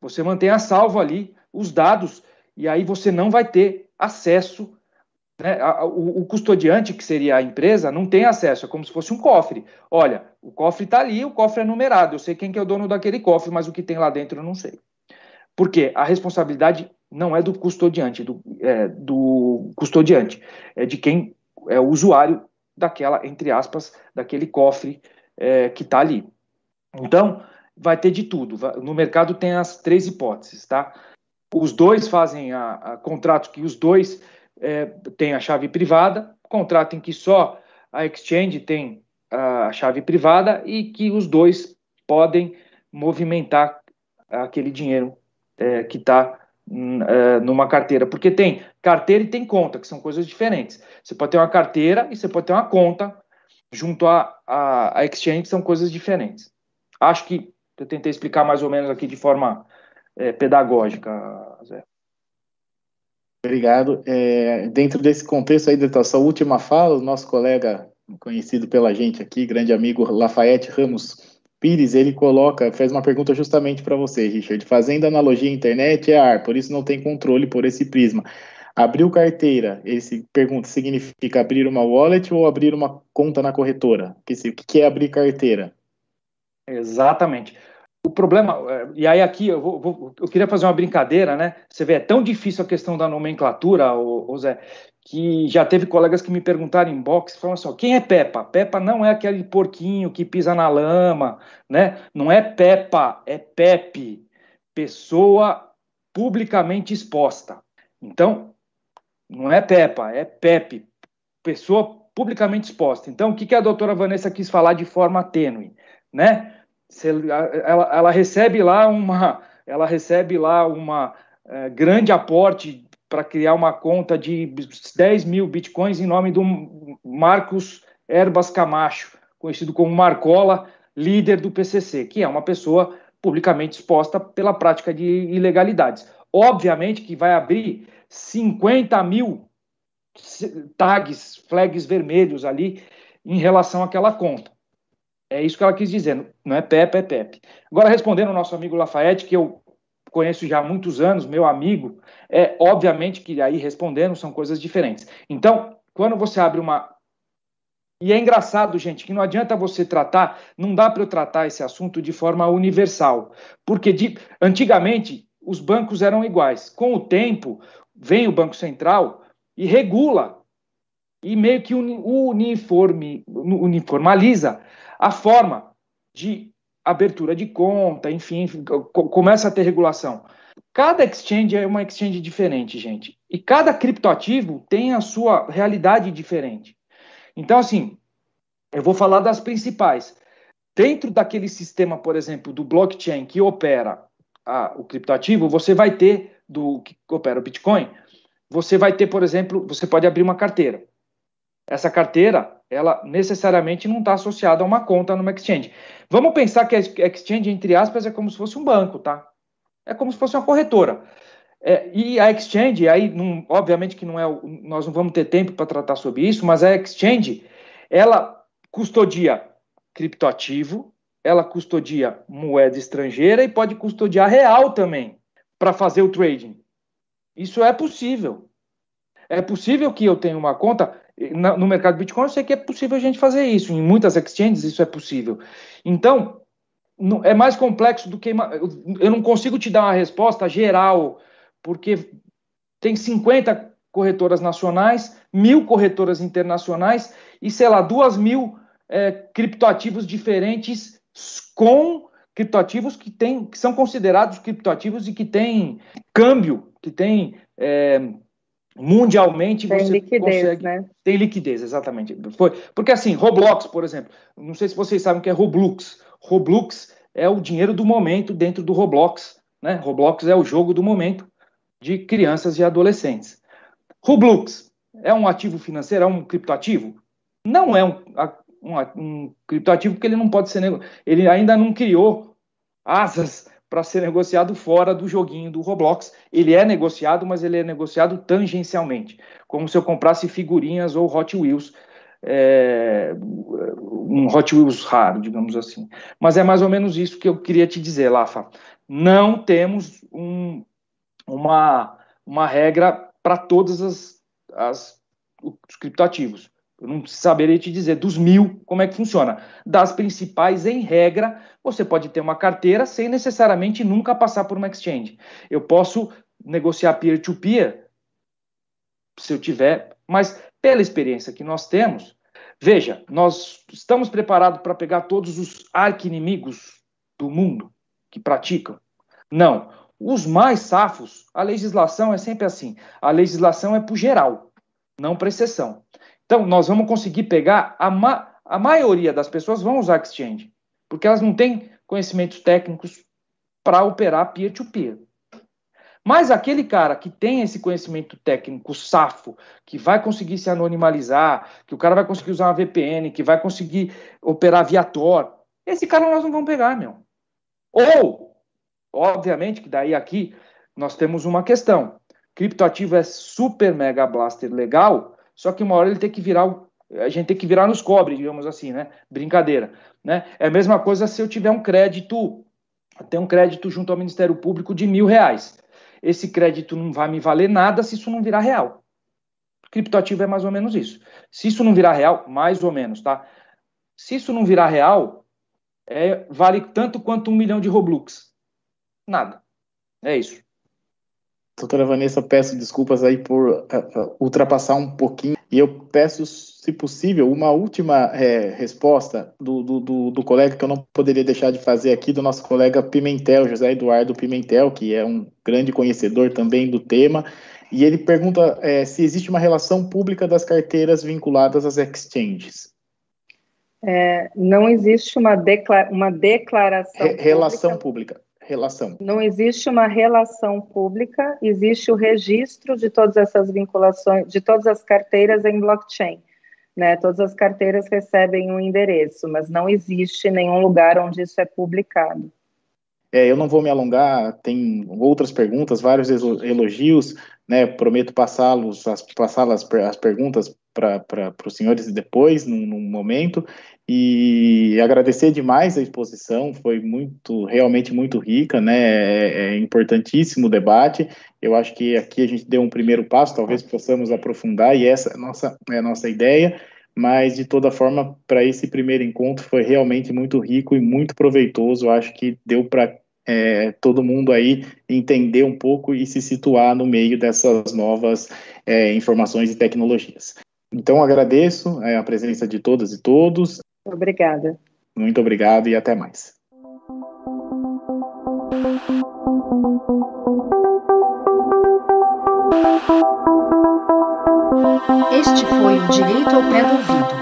Você mantém a salvo ali os dados e aí você não vai ter acesso. Né? O, o, custodiante, que seria a empresa, não tem acesso, é como se fosse um cofre. Olha, o cofre está ali, o cofre é numerado, eu sei quem que é o dono daquele cofre, mas o que tem lá dentro eu não sei. Porque a responsabilidade não é do custodiante, do, é, do custodiante, é de quem é o usuário daquela, entre aspas, daquele cofre é, que está ali. Então, vai ter de tudo. No mercado tem as três hipóteses, tá? Os dois fazem a, a contrato que os dois é, têm a chave privada, contrato em que só a exchange tem a chave privada e que os dois podem movimentar aquele dinheiro é, que está hum, é, numa carteira, porque tem carteira e tem conta, que são coisas diferentes. Você pode ter uma carteira e você pode ter uma conta junto à, à, à exchange, são coisas diferentes. Acho que eu tentei explicar mais ou menos aqui de forma é, pedagógica, Zé. Obrigado. É, dentro desse contexto aí da sua última fala, o nosso colega conhecido pela gente aqui, grande amigo Lafayette Ramos Pires, ele coloca, faz uma pergunta justamente para você, Richard. Fazendo analogia à internet é ar, por isso não tem controle por esse prisma. Abriu carteira, esse pergunta significa abrir uma wallet ou abrir uma conta na corretora? O que é abrir carteira? Exatamente. O problema, é, e aí aqui eu, vou, vou, eu queria fazer uma brincadeira, né? Você vê, é tão difícil a questão da nomenclatura, Zé, que já teve colegas que me perguntaram em box, falam assim, quem é Peppa? Peppa não é aquele porquinho que pisa na lama, né? Não é Peppa, é Pepe, pessoa publicamente exposta. Então, não é Peppa, é Pepe, pessoa publicamente exposta. Então, o que, que a doutora Vanessa quis falar de forma tênue, né? ela, ela recebe lá uma, ela recebe lá uma é, grande aporte para criar uma conta de 10 mil bitcoins em nome do Marcos Erbas Camacho, conhecido como Marcola, líder do PCC, que é uma pessoa publicamente exposta pela prática de ilegalidades. Obviamente que vai abrir 50 mil tags, flags vermelhos ali em relação àquela conta. É isso que ela quis dizer, não é Pepe, é Pepe. Agora, respondendo ao nosso amigo Lafayette, que eu conheço já há muitos anos, meu amigo, é obviamente que aí respondendo são coisas diferentes. Então, quando você abre uma. E é engraçado, gente, que não adianta você tratar, não dá para eu tratar esse assunto de forma universal. Porque de... antigamente os bancos eram iguais. Com o tempo, vem o Banco Central e regula e meio que uniforme, uniformaliza a forma de abertura de conta, enfim, começa a ter regulação. Cada exchange é uma exchange diferente, gente. E cada criptoativo tem a sua realidade diferente. Então, assim, eu vou falar das principais. Dentro daquele sistema, por exemplo, do blockchain que opera a, o criptoativo, você vai ter, do que opera o Bitcoin, você vai ter, por exemplo, você pode abrir uma carteira. Essa carteira, ela necessariamente não está associada a uma conta numa exchange. Vamos pensar que a exchange, entre aspas, é como se fosse um banco, tá? É como se fosse uma corretora. É, e a exchange, aí, não, obviamente que não é, nós não vamos ter tempo para tratar sobre isso, mas a exchange, ela custodia criptoativo, ela custodia moeda estrangeira e pode custodiar real também para fazer o trading. Isso é possível. É possível que eu tenha uma conta no mercado Bitcoin, eu sei que é possível a gente fazer isso. Em muitas exchanges, isso é possível. Então, é mais complexo do que. Eu não consigo te dar uma resposta geral, porque tem 50 corretoras nacionais, mil corretoras internacionais e, sei lá, duas mil é, criptoativos diferentes com criptoativos que, tem, que são considerados criptoativos e que têm câmbio, que têm é, mundialmente tem você liquidez, consegue né? tem liquidez exatamente. Foi porque assim Roblox por exemplo não sei se vocês sabem o que é Roblox. Roblox é o dinheiro do momento dentro do Roblox né? Roblox é o jogo do momento de crianças e adolescentes. Roblox é um ativo financeiro é um criptoativo? Não é um, um, um criptoativo porque ele não pode ser ele ainda não criou asas para ser negociado fora do joguinho do Roblox. Ele é negociado, mas ele é negociado tangencialmente, como se eu comprasse figurinhas ou Hot Wheels, é, um Hot Wheels raro, digamos assim. Mas é mais ou menos isso que eu queria te dizer, Lafa. Não temos um, uma, uma regra para todos as, as, os criptoativos. Eu não saberia te dizer dos mil como é que funciona. Das principais, em regra, você pode ter uma carteira sem necessariamente nunca passar por uma exchange. Eu posso negociar peer-to-peer, -peer, se eu tiver, mas pela experiência que nós temos, veja, nós estamos preparados para pegar todos os arqui-inimigos do mundo que praticam? Não. Os mais safos, a legislação é sempre assim. A legislação é para geral, não para exceção. Então, nós vamos conseguir pegar a, ma a maioria das pessoas vão usar exchange, porque elas não têm conhecimentos técnicos para operar peer-to-peer. -peer. Mas aquele cara que tem esse conhecimento técnico safo, que vai conseguir se anonimalizar, que o cara vai conseguir usar uma VPN, que vai conseguir operar via Tor, esse cara nós não vamos pegar, meu. Ou, obviamente, que daí aqui nós temos uma questão. Criptoativo é super mega blaster legal, só que uma hora ele tem que virar a gente tem que virar nos cobre, digamos assim, né? Brincadeira, né? É a mesma coisa se eu tiver um crédito, tem um crédito junto ao Ministério Público de mil reais esse crédito não vai me valer nada se isso não virar real. Criptoativo é mais ou menos isso. Se isso não virar real, mais ou menos, tá? Se isso não virar real, é, vale tanto quanto um milhão de Roblox. Nada. É isso. Doutora Vanessa, peço desculpas aí por uh, uh, ultrapassar um pouquinho e eu peço, se possível, uma última é, resposta do, do, do, do, colega que eu não poderia deixar de fazer aqui, do nosso colega Pimentel, José Eduardo Pimentel, que é um grande conhecedor também do tema, e ele pergunta é, se existe uma relação pública das carteiras vinculadas às exchanges. É, não existe uma, declara uma declaração. Re relação pública. pública relação? Não existe uma relação pública, existe o registro de todas essas vinculações, de todas as carteiras em blockchain. Né? Todas as carteiras recebem um endereço, mas não existe nenhum lugar onde isso é publicado. É, eu não vou me alongar, tem outras perguntas, vários elogios, né? Prometo passá-los, passá-las as perguntas para os senhores depois, num, num, momento, e agradecer demais a exposição, foi muito, realmente muito rica, né? É, é, importantíssimo o debate. Eu acho que aqui a gente deu um primeiro passo, talvez possamos aprofundar, e essa é a nossa, é a nossa ideia. Mas, de toda forma, para esse primeiro encontro foi realmente muito rico e muito proveitoso. Eu acho que deu para é, todo mundo aí entender um pouco e se situar no meio dessas novas é, informações e tecnologias. Então, agradeço é, a presença de todas e todos. Obrigada. Muito obrigado e até mais. Este foi o Direito ao Pé do Ouvido.